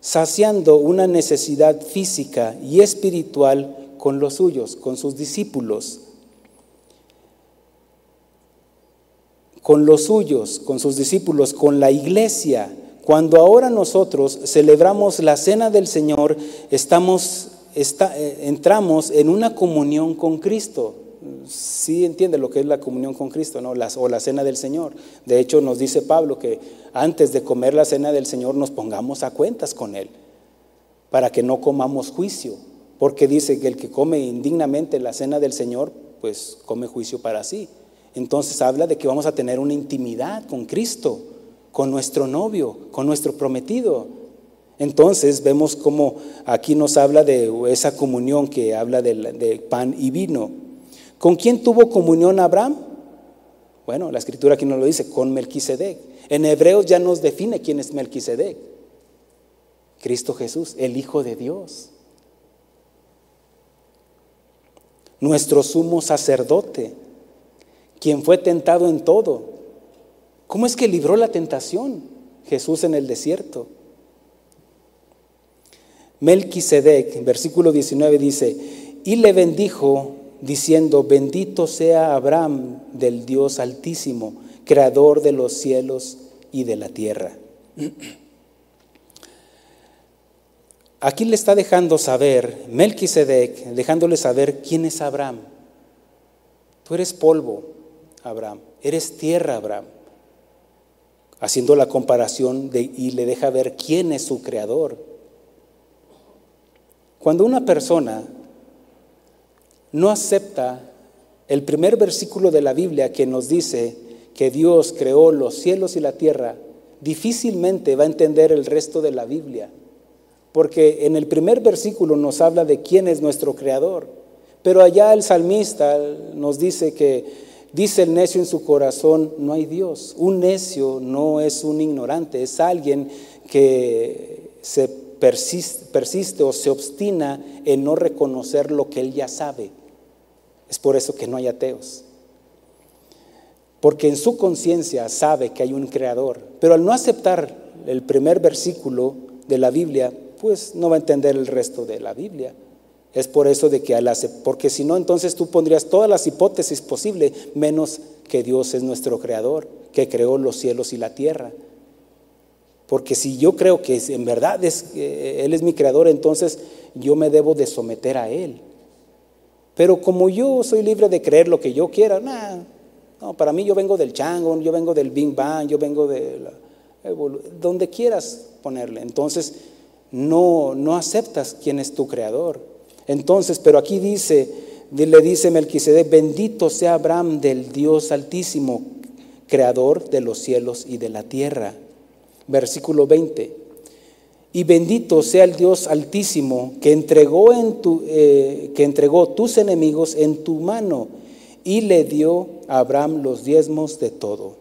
saciando una necesidad física y espiritual con los suyos, con sus discípulos. con los suyos, con sus discípulos, con la iglesia. Cuando ahora nosotros celebramos la cena del Señor, estamos, eh, entramos en una comunión con Cristo. Sí entiende lo que es la comunión con Cristo, ¿no? o la cena del Señor. De hecho, nos dice Pablo que antes de comer la cena del Señor nos pongamos a cuentas con Él, para que no comamos juicio, porque dice que el que come indignamente la cena del Señor, pues come juicio para sí. Entonces habla de que vamos a tener una intimidad con Cristo, con nuestro novio, con nuestro prometido. Entonces vemos cómo aquí nos habla de esa comunión que habla de, pan y vino. ¿Con quién tuvo comunión Abraham? Bueno, la escritura aquí nos lo dice, con Melquisedec. En Hebreos ya nos define quién es Melquisedec. Cristo Jesús, el Hijo de Dios. Nuestro sumo sacerdote, quien fue tentado en todo. ¿Cómo es que libró la tentación Jesús en el desierto? Melquisedec, versículo 19 dice, y le bendijo diciendo, bendito sea Abraham del Dios altísimo, creador de los cielos y de la tierra. Aquí le está dejando saber, Melquisedec, dejándole saber quién es Abraham. Tú eres polvo, Abraham, eres tierra, Abraham. Haciendo la comparación y le deja ver quién es su creador. Cuando una persona no acepta el primer versículo de la Biblia que nos dice que Dios creó los cielos y la tierra, difícilmente va a entender el resto de la Biblia. Porque en el primer versículo nos habla de quién es nuestro creador. Pero allá el salmista nos dice que dice el necio en su corazón, no hay Dios. Un necio no es un ignorante, es alguien que se persiste, persiste o se obstina en no reconocer lo que él ya sabe. Es por eso que no hay ateos. Porque en su conciencia sabe que hay un creador. Pero al no aceptar el primer versículo de la Biblia, pues no va a entender el resto de la Biblia. Es por eso de que al aceptar, porque si no, entonces tú pondrías todas las hipótesis posibles, menos que Dios es nuestro creador, que creó los cielos y la tierra. Porque si yo creo que en verdad es, Él es mi creador, entonces yo me debo de someter a Él. Pero como yo soy libre de creer lo que yo quiera, no, para mí yo vengo del chango, yo vengo del Big Bang, yo vengo de donde quieras ponerle. Entonces, no, no aceptas quién es tu creador. Entonces, pero aquí dice, le dice Melquisedec, bendito sea Abraham del Dios altísimo, creador de los cielos y de la tierra. Versículo 20. Y bendito sea el Dios altísimo que entregó, eh, que entregó tus enemigos en tu mano y le dio a Abraham los diezmos de todo.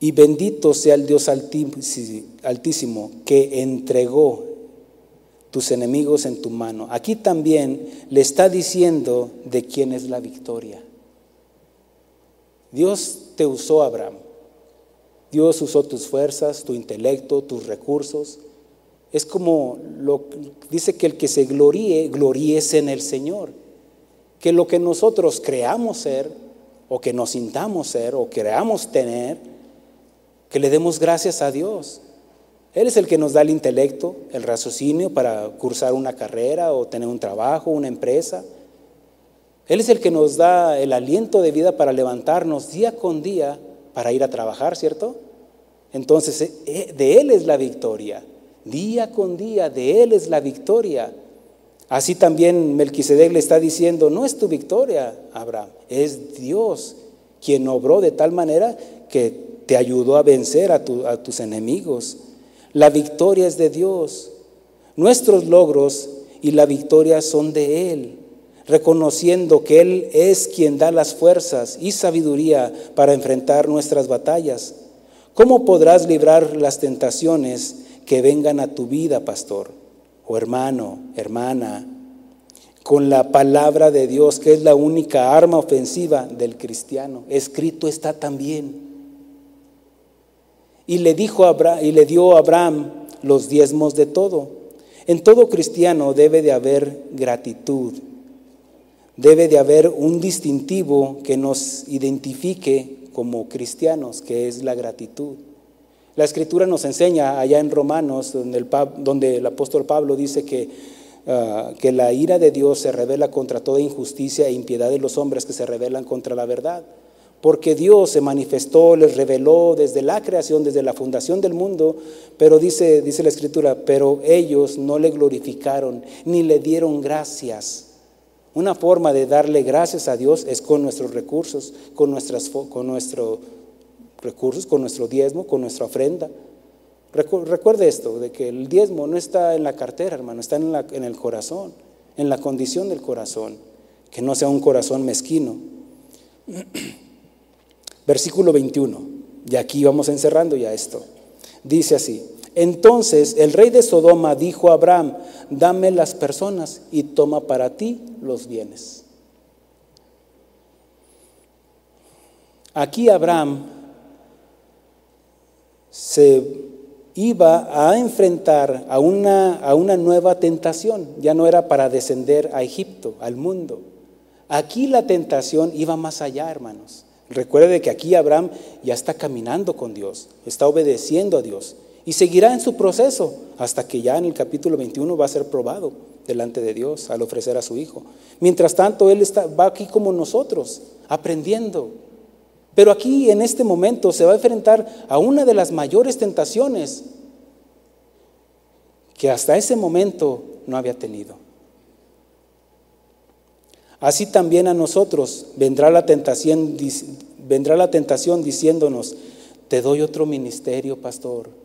Y bendito sea el Dios altísimo que entregó tus enemigos en tu mano. Aquí también le está diciendo de quién es la victoria. Dios te usó, Abraham. Dios usó tus fuerzas, tu intelecto, tus recursos. Es como lo dice que el que se gloríe, gloríese en el Señor. Que lo que nosotros creamos ser, o que nos sintamos ser, o creamos tener, que le demos gracias a Dios. Él es el que nos da el intelecto, el raciocinio para cursar una carrera o tener un trabajo, una empresa. Él es el que nos da el aliento de vida para levantarnos día con día para ir a trabajar, ¿cierto? Entonces, eh, eh, de Él es la victoria. Día con día, de Él es la victoria. Así también Melquisedec le está diciendo, no es tu victoria, Abraham, es Dios quien obró de tal manera que te ayudó a vencer a, tus enemigos. La victoria es de Dios. Nuestros logros y la victoria son de Él, reconociendo que Él es quien da las fuerzas y sabiduría para enfrentar nuestras batallas. ¿Cómo podrás librar las tentaciones que vengan a tu vida, pastor o hermano, hermana? Con la palabra de Dios, que es la única arma ofensiva del cristiano. Escrito está también. Y le, dijo y le dio a Abraham los diezmos de todo. En todo cristiano debe de haber gratitud, debe de haber un distintivo que nos identifique como cristianos, que es la gratitud. La escritura nos enseña allá en Romanos, donde el, donde el apóstol Pablo dice que, ah, que la ira de Dios se revela contra toda injusticia e impiedad de los hombres que se rebelan contra la verdad porque Dios se manifestó, les reveló desde la creación, desde la fundación del mundo, pero dice, dice la escritura, pero ellos no le glorificaron ni le dieron gracias. Una forma de darle gracias a Dios es con nuestros recursos, con, nuestras, con nuestros recursos, con nuestro diezmo, con nuestra ofrenda. Recuerde esto, de que el diezmo no está en la cartera, hermano, está en, en el corazón, en la condición del corazón. que no sea un corazón mezquino. Versículo 21, y aquí vamos encerrando ya esto. Dice así, entonces el rey de Sodoma dijo a Abraham, dame las personas y toma para ti los bienes. Aquí Abraham se iba a enfrentar a una, a una nueva tentación. Ya no era para descender a Egipto, al mundo. Aquí la tentación iba más allá, hermanos. Recuerde que aquí Abraham ya está caminando con Dios, está obedeciendo a Dios y seguirá en su proceso hasta que ya en el capítulo 21 va a ser probado delante de Dios al ofrecer a su hijo. Mientras tanto, él está, va aquí como nosotros, aprendiendo, pero aquí en este momento se va a enfrentar a una de las mayores tentaciones que hasta ese momento no había tenido. Así también a nosotros vendrá la tentación, vendrá la tentación diciéndonos, te doy otro ministerio, pastor.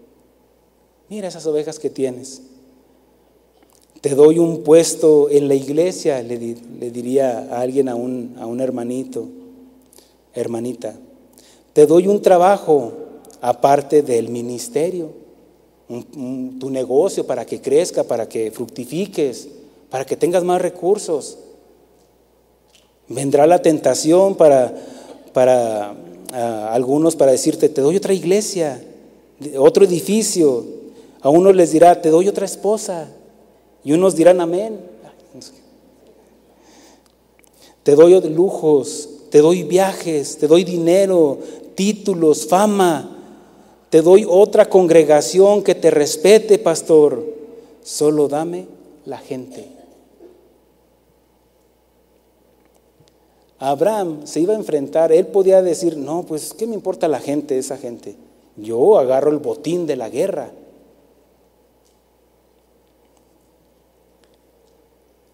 Mira esas ovejas que tienes. Te doy un puesto en la iglesia, le, diría a alguien, a un, a un hermanito hermanita. Te doy un trabajo aparte del ministerio, tu negocio para que crezca, para que fructifiques, para que tengas más recursos. Vendrá la tentación para, para algunos para decirte, te doy otra iglesia, otro edificio. A unos les dirá, te doy otra esposa. Y unos dirán, amén. Te doy lujos, te doy viajes, te doy dinero, títulos, fama, te doy otra congregación que te respete, pastor. Solo dame la gente. Abraham se iba a enfrentar, él podía decir, no, pues, ¿qué me importa la gente, esa gente? Yo agarro el botín de la guerra.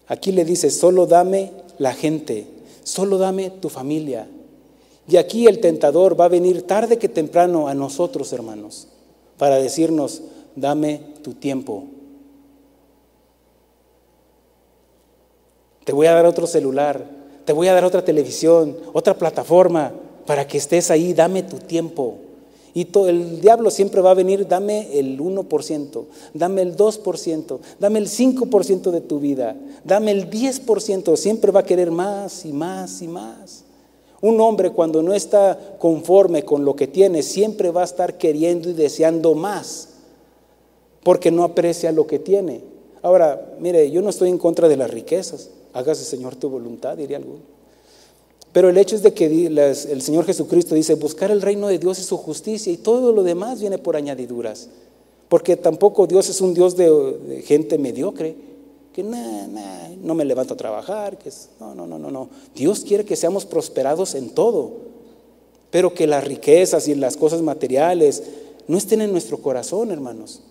Aquí le dice, solo dame la gente solo dame tu familia. Y aquí el tentador va a venir tarde que temprano a nosotros, hermanos, para decirnos, dame tu tiempo. Te voy a dar otro celular, te voy a dar otra televisión, otra plataforma, para que estés ahí, dame tu tiempo. Y todo, el diablo siempre va a venir, dame el 1%, dame el 2%, dame el 5% de tu vida, dame el 10%, siempre va a querer más y más y más. Un hombre cuando no está conforme con lo que tiene, siempre va a estar queriendo y deseando más, porque no aprecia lo que tiene. Ahora, mire, yo no estoy en contra de las riquezas, hágase Señor tu voluntad, diría alguno. Pero el hecho es de que el Señor Jesucristo dice, buscar el reino de Dios y su justicia y todo lo demás viene por añadiduras. Porque tampoco Dios es un Dios de, gente mediocre, que no me levanto a trabajar, que no, no, no, no, no. Dios quiere que seamos prosperados en todo, pero que las riquezas y las cosas materiales no estén en nuestro corazón, hermanos.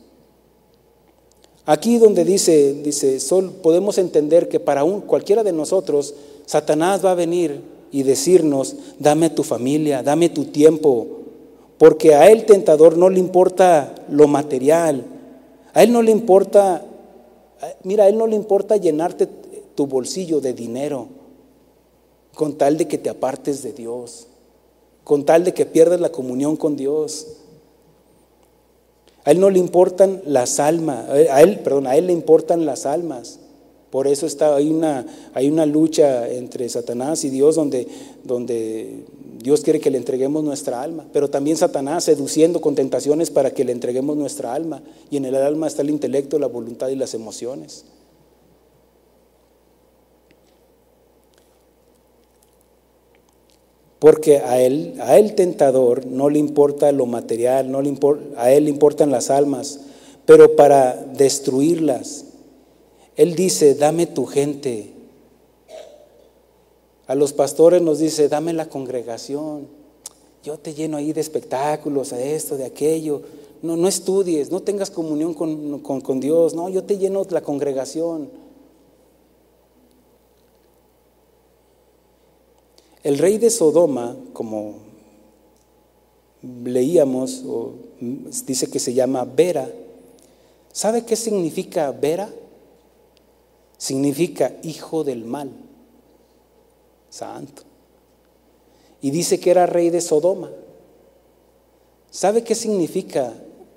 Aquí donde dice, dice, podemos entender que para un, cualquiera de nosotros, Satanás va a venir y decirnos, dame tu familia, dame tu tiempo, porque a él tentador no le importa lo material, a él no le importa, mira, a él no le importa llenarte tu bolsillo de dinero, con tal de que te apartes de Dios, con tal de que pierdas la comunión con Dios. A él no le importan las almas, a él, perdón, a él le importan las almas. Por eso está, hay, una, hay una lucha entre Satanás y Dios donde, donde Dios quiere que le entreguemos nuestra alma, pero también Satanás seduciendo con tentaciones para que le entreguemos nuestra alma. Y en el alma está el intelecto, la voluntad y las emociones. Porque a él, a él tentador no le importa lo material, no le a él le importan las almas, pero para destruirlas él dice, dame tu gente. A los pastores nos dice, dame la congregación. Yo te lleno ahí de espectáculos, de esto, de aquello. No, no estudies, no tengas comunión con, con Dios. No, yo te lleno la congregación. El rey de Sodoma, como leíamos, dice que se llama Vera. ¿Sabe qué significa Vera? Significa hijo del mal. santo. Y dice que era rey de Sodoma. ¿Sabe qué significa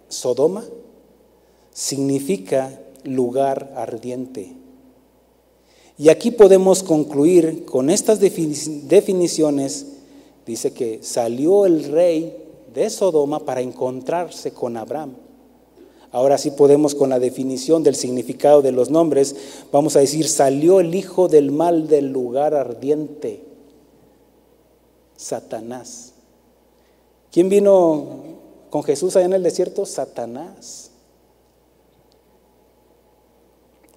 Sodoma? Significa lugar ardiente. Y aquí podemos concluir con estas definiciones. Dice que salió el rey de Sodoma para encontrarse con Abraham. Ahora sí podemos con la definición del significado de los nombres, vamos a decir, salió el hijo del mal del lugar ardiente, Satanás. ¿Quién vino con Jesús allá en el desierto? Satanás.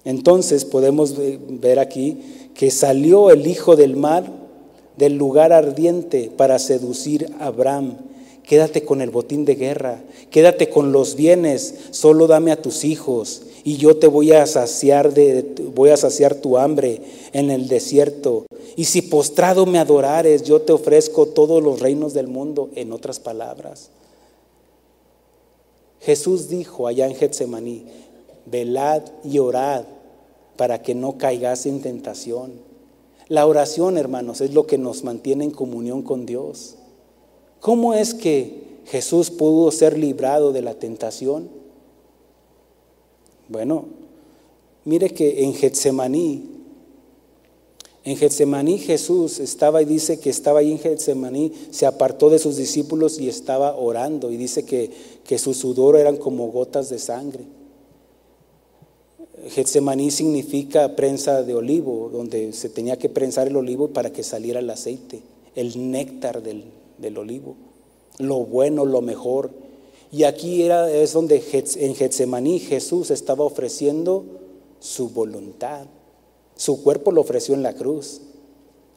Entonces podemos ver aquí que salió el hijo del mal del lugar ardiente para seducir a Abraham Quédate con el botín de guerra, quédate con los bienes, solo dame a tus hijos y yo te voy a saciar de voy a saciar tu hambre en el desierto. Y si postrado me adorares, yo te ofrezco todos los reinos del mundo, en otras palabras. Jesús dijo allá en Getsemaní, velad y orad para que no caigas en tentación. La oración, hermanos, es lo que nos mantiene en comunión con Dios. ¿Cómo es que Jesús pudo ser librado de la tentación? Bueno, mire que en Getsemaní, en Getsemaní Jesús estaba y dice que estaba ahí en Getsemaní, se apartó de sus discípulos y estaba orando y dice que, que su sudor eran como gotas de sangre. Getsemaní significa prensa de olivo, donde se tenía que prensar el olivo para que saliera el aceite, el néctar del, del olivo, lo bueno, lo mejor. Y aquí era, es donde en Getsemaní Jesús estaba ofreciendo su voluntad. Su cuerpo lo ofreció en la cruz,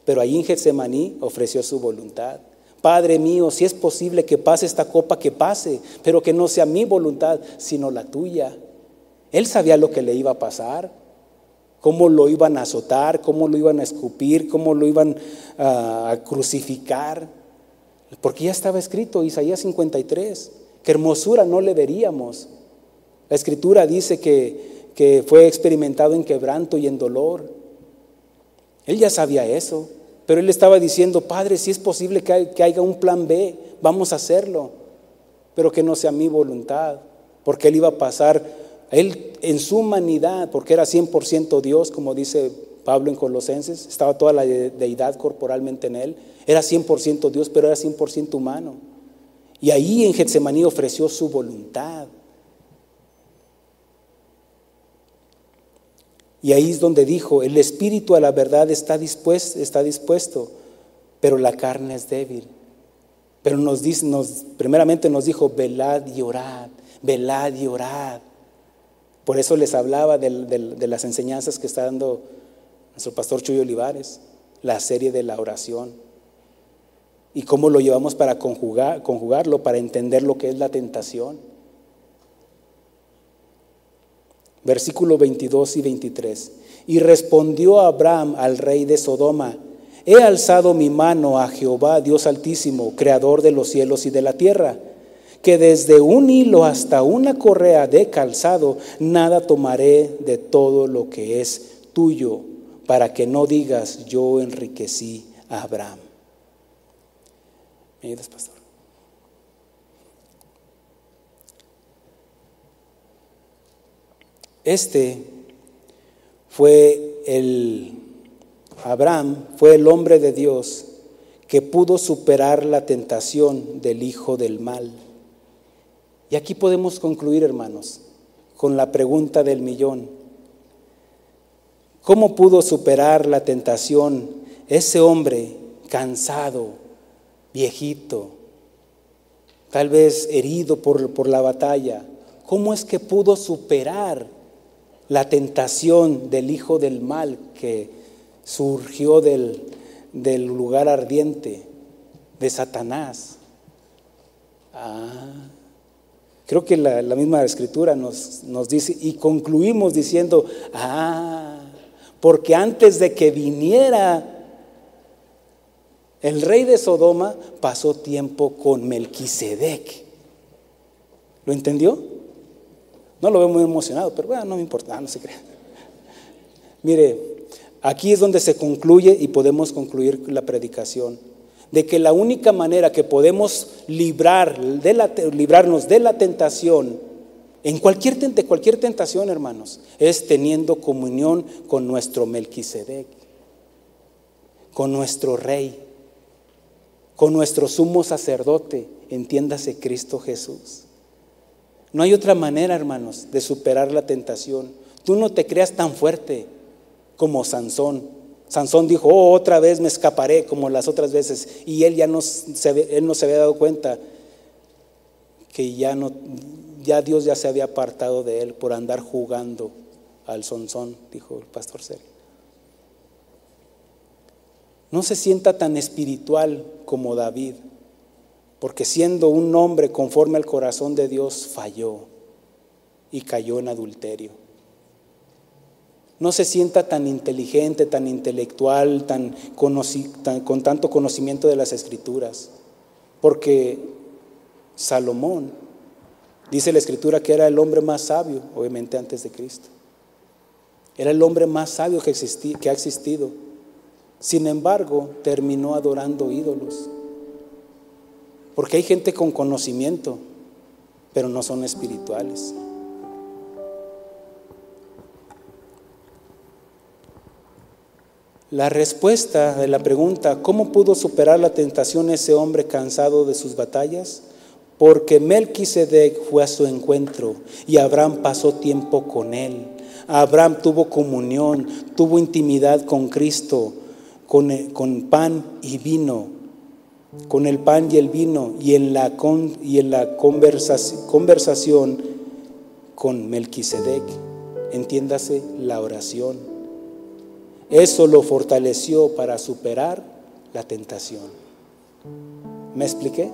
pero ahí en Getsemaní ofreció su voluntad. Padre mío, si es posible que pase esta copa, que pase, pero que no sea mi voluntad, sino la tuya. Él sabía lo que le iba a pasar, cómo lo iban a azotar, cómo lo iban a escupir, cómo lo iban a crucificar. Porque ya estaba escrito, Isaías 53, que hermosura no le veríamos. La escritura dice que, que fue experimentado en quebranto y en dolor. Él ya sabía eso, pero él estaba diciendo, Padre, si es posible que, que haya un plan B, vamos a hacerlo, pero que no sea mi voluntad, porque él iba a pasar, él en su humanidad, porque era 100% Dios, como dice Pablo en Colosenses, estaba toda la deidad corporalmente en él, era 100% Dios, pero era 100% humano. Y ahí en Getsemaní ofreció su voluntad. Y ahí es donde dijo, el espíritu a la verdad está dispuesto, está dispuesto pero la carne es débil. Pero nos dice, primeramente nos dijo, velad y orad, velad y orad. Por eso les hablaba de las enseñanzas que está dando nuestro pastor Chuy Olivares, la serie de la oración. Y cómo lo llevamos para conjugar, conjugarlo, para entender lo que es la tentación. Versículo 22 y 23. Y respondió Abraham al rey de Sodoma, he alzado mi mano a Jehová, Dios altísimo, creador de los cielos y de la tierra, que desde un hilo hasta una correa de calzado, nada tomaré de todo lo que es tuyo para que no digas yo enriquecí a Abraham. ¿Me ayudas, pastor? Este fue el Abraham, fue el hombre de Dios que pudo superar la tentación del hijo del mal. Y aquí podemos concluir, hermanos, con la pregunta del millón. ¿Cómo pudo superar la tentación ese hombre cansado, viejito, tal vez herido por, la batalla? ¿Cómo es que pudo superar la tentación del hijo del mal que surgió del, lugar ardiente de Satanás? Ah, creo que la, misma escritura nos, nos dice y concluimos diciendo, ah, porque antes de que viniera el rey de Sodoma, pasó tiempo con Melquisedec. ¿Lo entendió? No lo veo muy emocionado, pero bueno, no me importa, no se crea. Mire, Aquí es donde se concluye y podemos concluir la predicación. De que la única manera que podemos librar de la, librarnos de la tentación, en cualquier, cualquier tentación, hermanos, es teniendo comunión con nuestro Melquisedec, con nuestro Rey, con nuestro sumo sacerdote, entiéndase Cristo Jesús. No hay otra manera, hermanos, de superar la tentación. Tú no te creas tan fuerte como Sansón. Sansón dijo, oh, otra vez me escaparé como las otras veces. Y él ya no se, él no se había dado cuenta que ya, no, ya Dios ya se había apartado de él por andar jugando al Sansón, dijo el pastor Sergio. No se sienta tan espiritual como David porque siendo un hombre conforme al corazón de Dios, falló y cayó en adulterio. No se sienta tan inteligente, tan intelectual, tan, con tanto conocimiento de las escrituras, porque Salomón, dice la escritura que era el hombre más sabio, obviamente antes de Cristo. Era el hombre más sabio que, que ha existido. Sin embargo, terminó adorando ídolos. Porque hay gente con conocimiento, pero no son espirituales. La respuesta de la pregunta, ¿cómo pudo superar la tentación ese hombre cansado de sus batallas? Porque Melquisedec fue a su encuentro y Abraham pasó tiempo con él. Abraham tuvo comunión, tuvo intimidad con Cristo, con, con pan y vino con el pan y el vino y en la, y en la conversación con Melquisedec. Entiéndase la oración. Eso lo fortaleció para superar la tentación. ¿Me expliqué?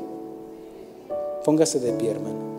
Póngase de pie, hermano.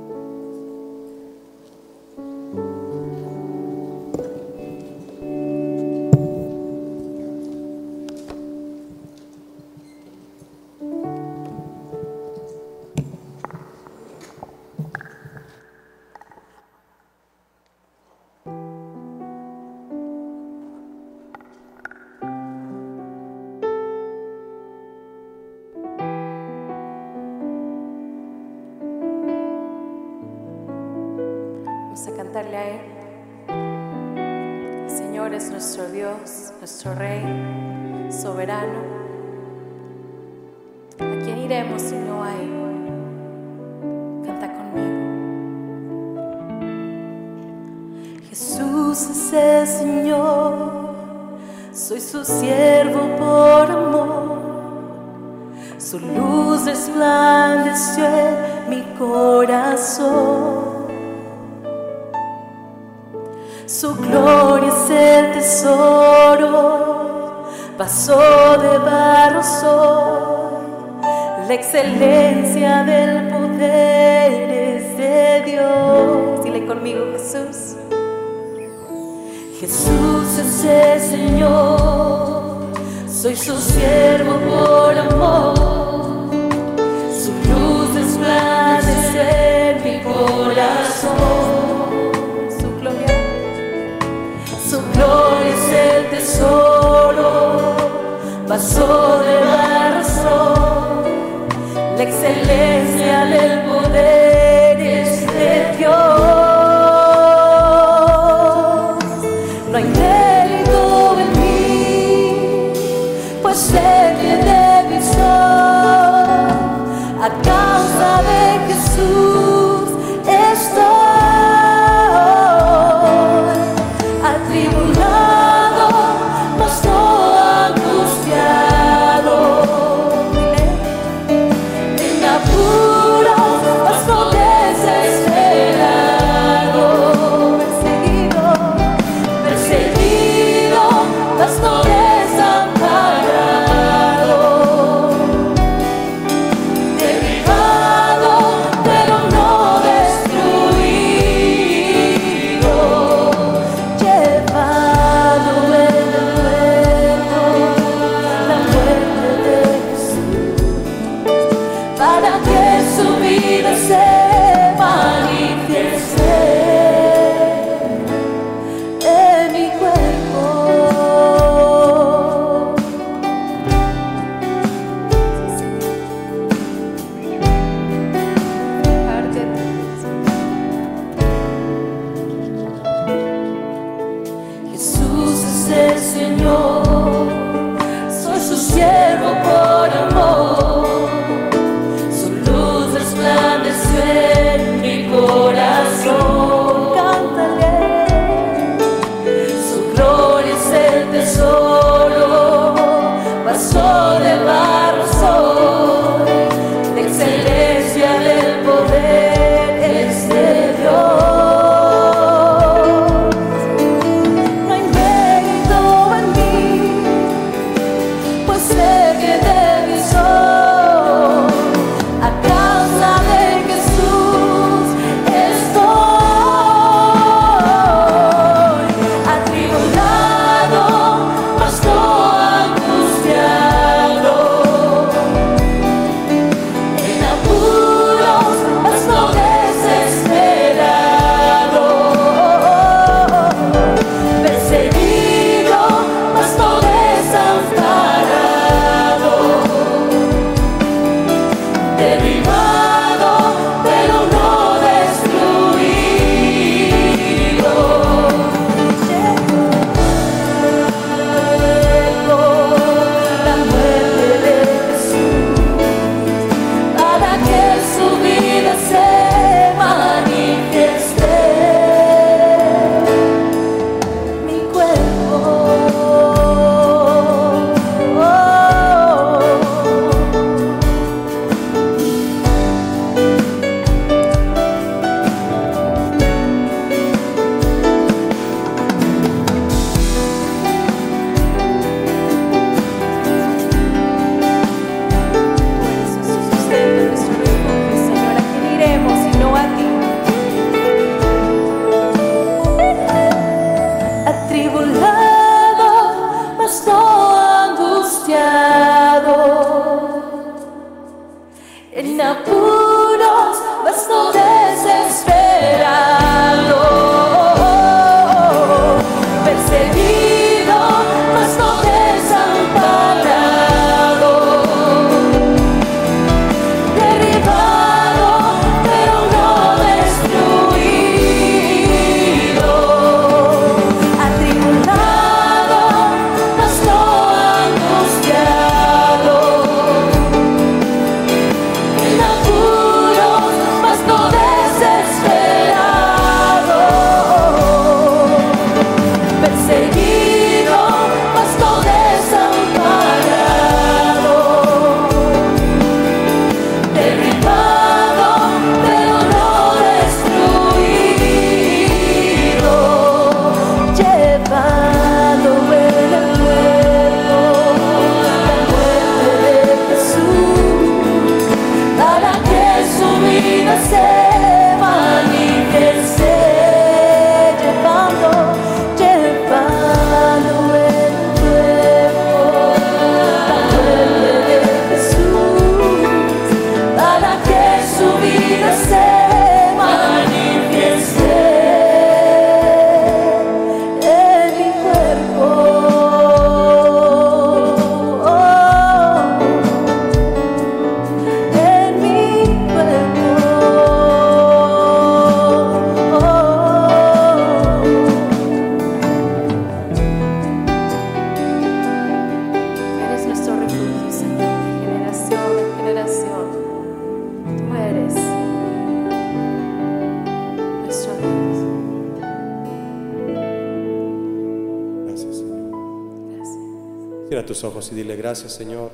Ojos y dile gracias, Señor,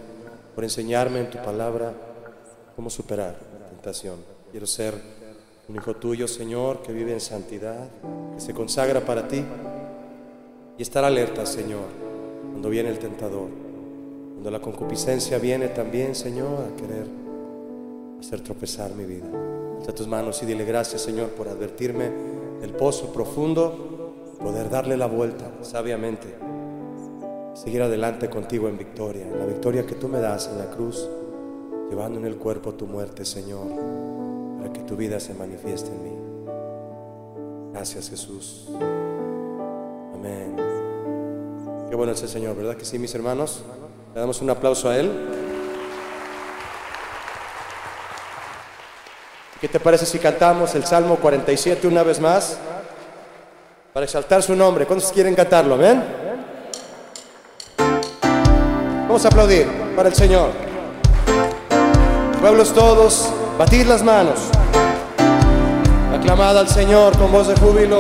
por enseñarme en tu palabra cómo superar la tentación. Quiero ser un hijo tuyo, Señor, que vive en santidad, que se consagra para ti y estar alerta, Señor, cuando viene el tentador, cuando la concupiscencia viene también, Señor, a querer hacer tropezar mi vida. Alza tus manos y dile gracias, Señor, por advertirme del pozo profundo, poder darle la vuelta sabiamente, seguir adelante contigo en victoria, la victoria que tú me das en la cruz, llevando en el cuerpo tu muerte, Señor, para que tu vida se manifieste en mí. Gracias, Jesús. Amén. Qué bueno es el Señor, ¿verdad que sí, mis hermanos? Le damos un aplauso a Él. ¿Qué te parece si cantamos el Salmo 47 una vez más? Para exaltar su nombre. ¿Cuántos quieren cantarlo? ¿Ven? Vamos a aplaudir para el Señor. Pueblos todos, batid las manos. Aclamad al Señor con voz de júbilo.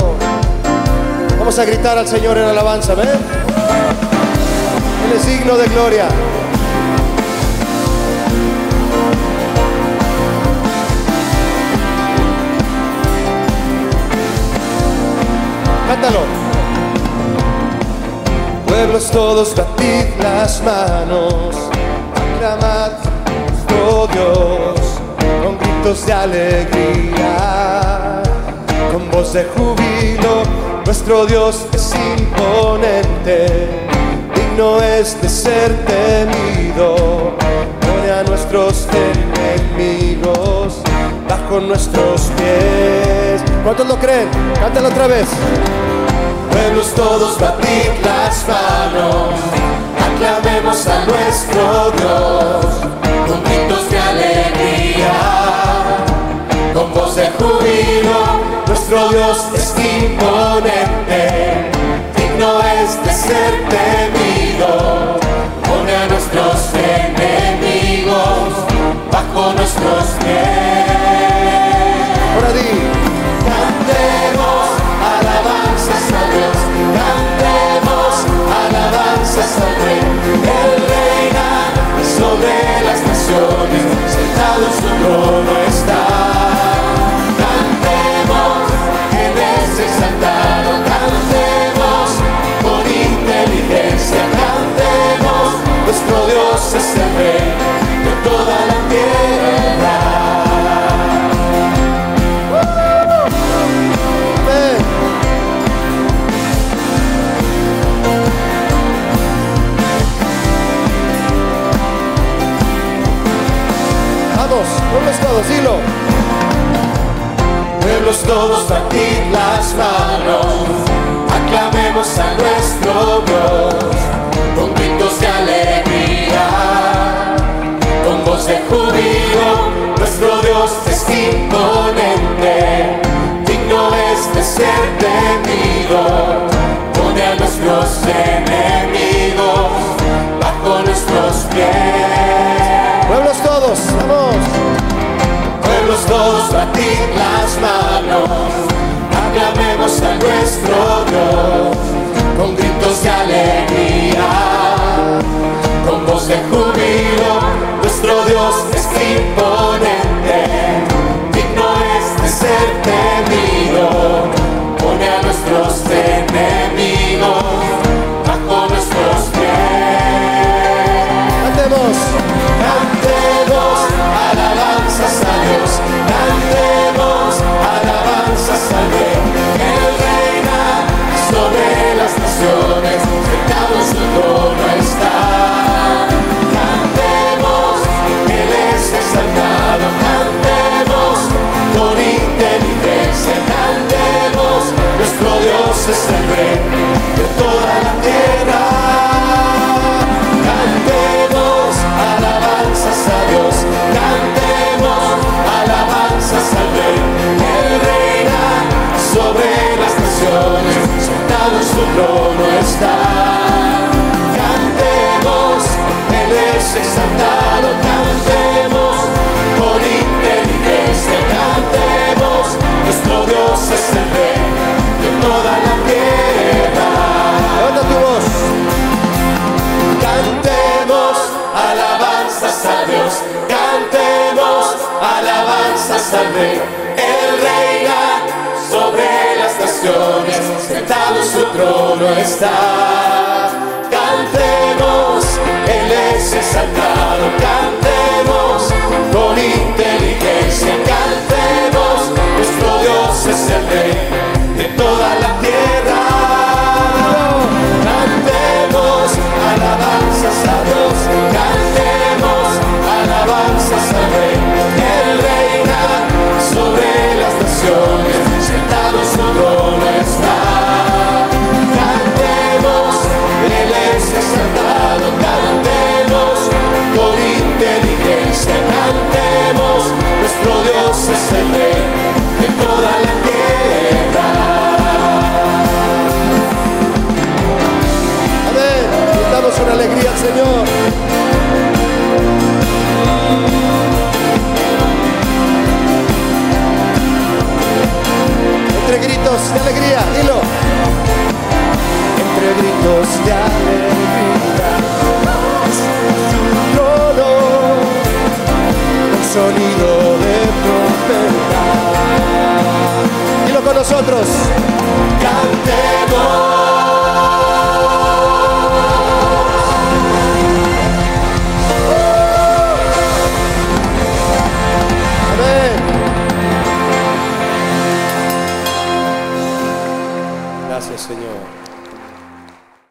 Vamos a gritar al Señor en alabanza, ¿ven? Él es digno de gloria. Cántalo. Pueblos todos, batid las manos, aclamad nuestro Dios con gritos de alegría, con voz de júbilo. Nuestro Dios es imponente, digno es de ser temido. Pone a nuestros enemigos bajo nuestros pies. ¿Cuántos lo creen? Cántalo otra vez. Pueblos todos, batid las manos, aclamemos a nuestro Dios con gritos de alegría, con voz de júbilo. Nuestro Dios es imponente, digno es de ser temido. Pone a nuestros enemigos bajo nuestros pies. Dilo. Pueblos todos, batid las manos, aclamemos a nuestro Dios con gritos de alegría, con voz de júbilo. Nuestro Dios es imponente, digno es de ser temido. Pone a nuestros enemigos bajo nuestros pies. Pueblos todos, vamos. Pueblos todos, batid las manos, aclamemos a nuestro Dios con gritos de alegría, con voz de júbilo. Nuestro Dios es imponente, digno es de ser temido. Pone a nuestros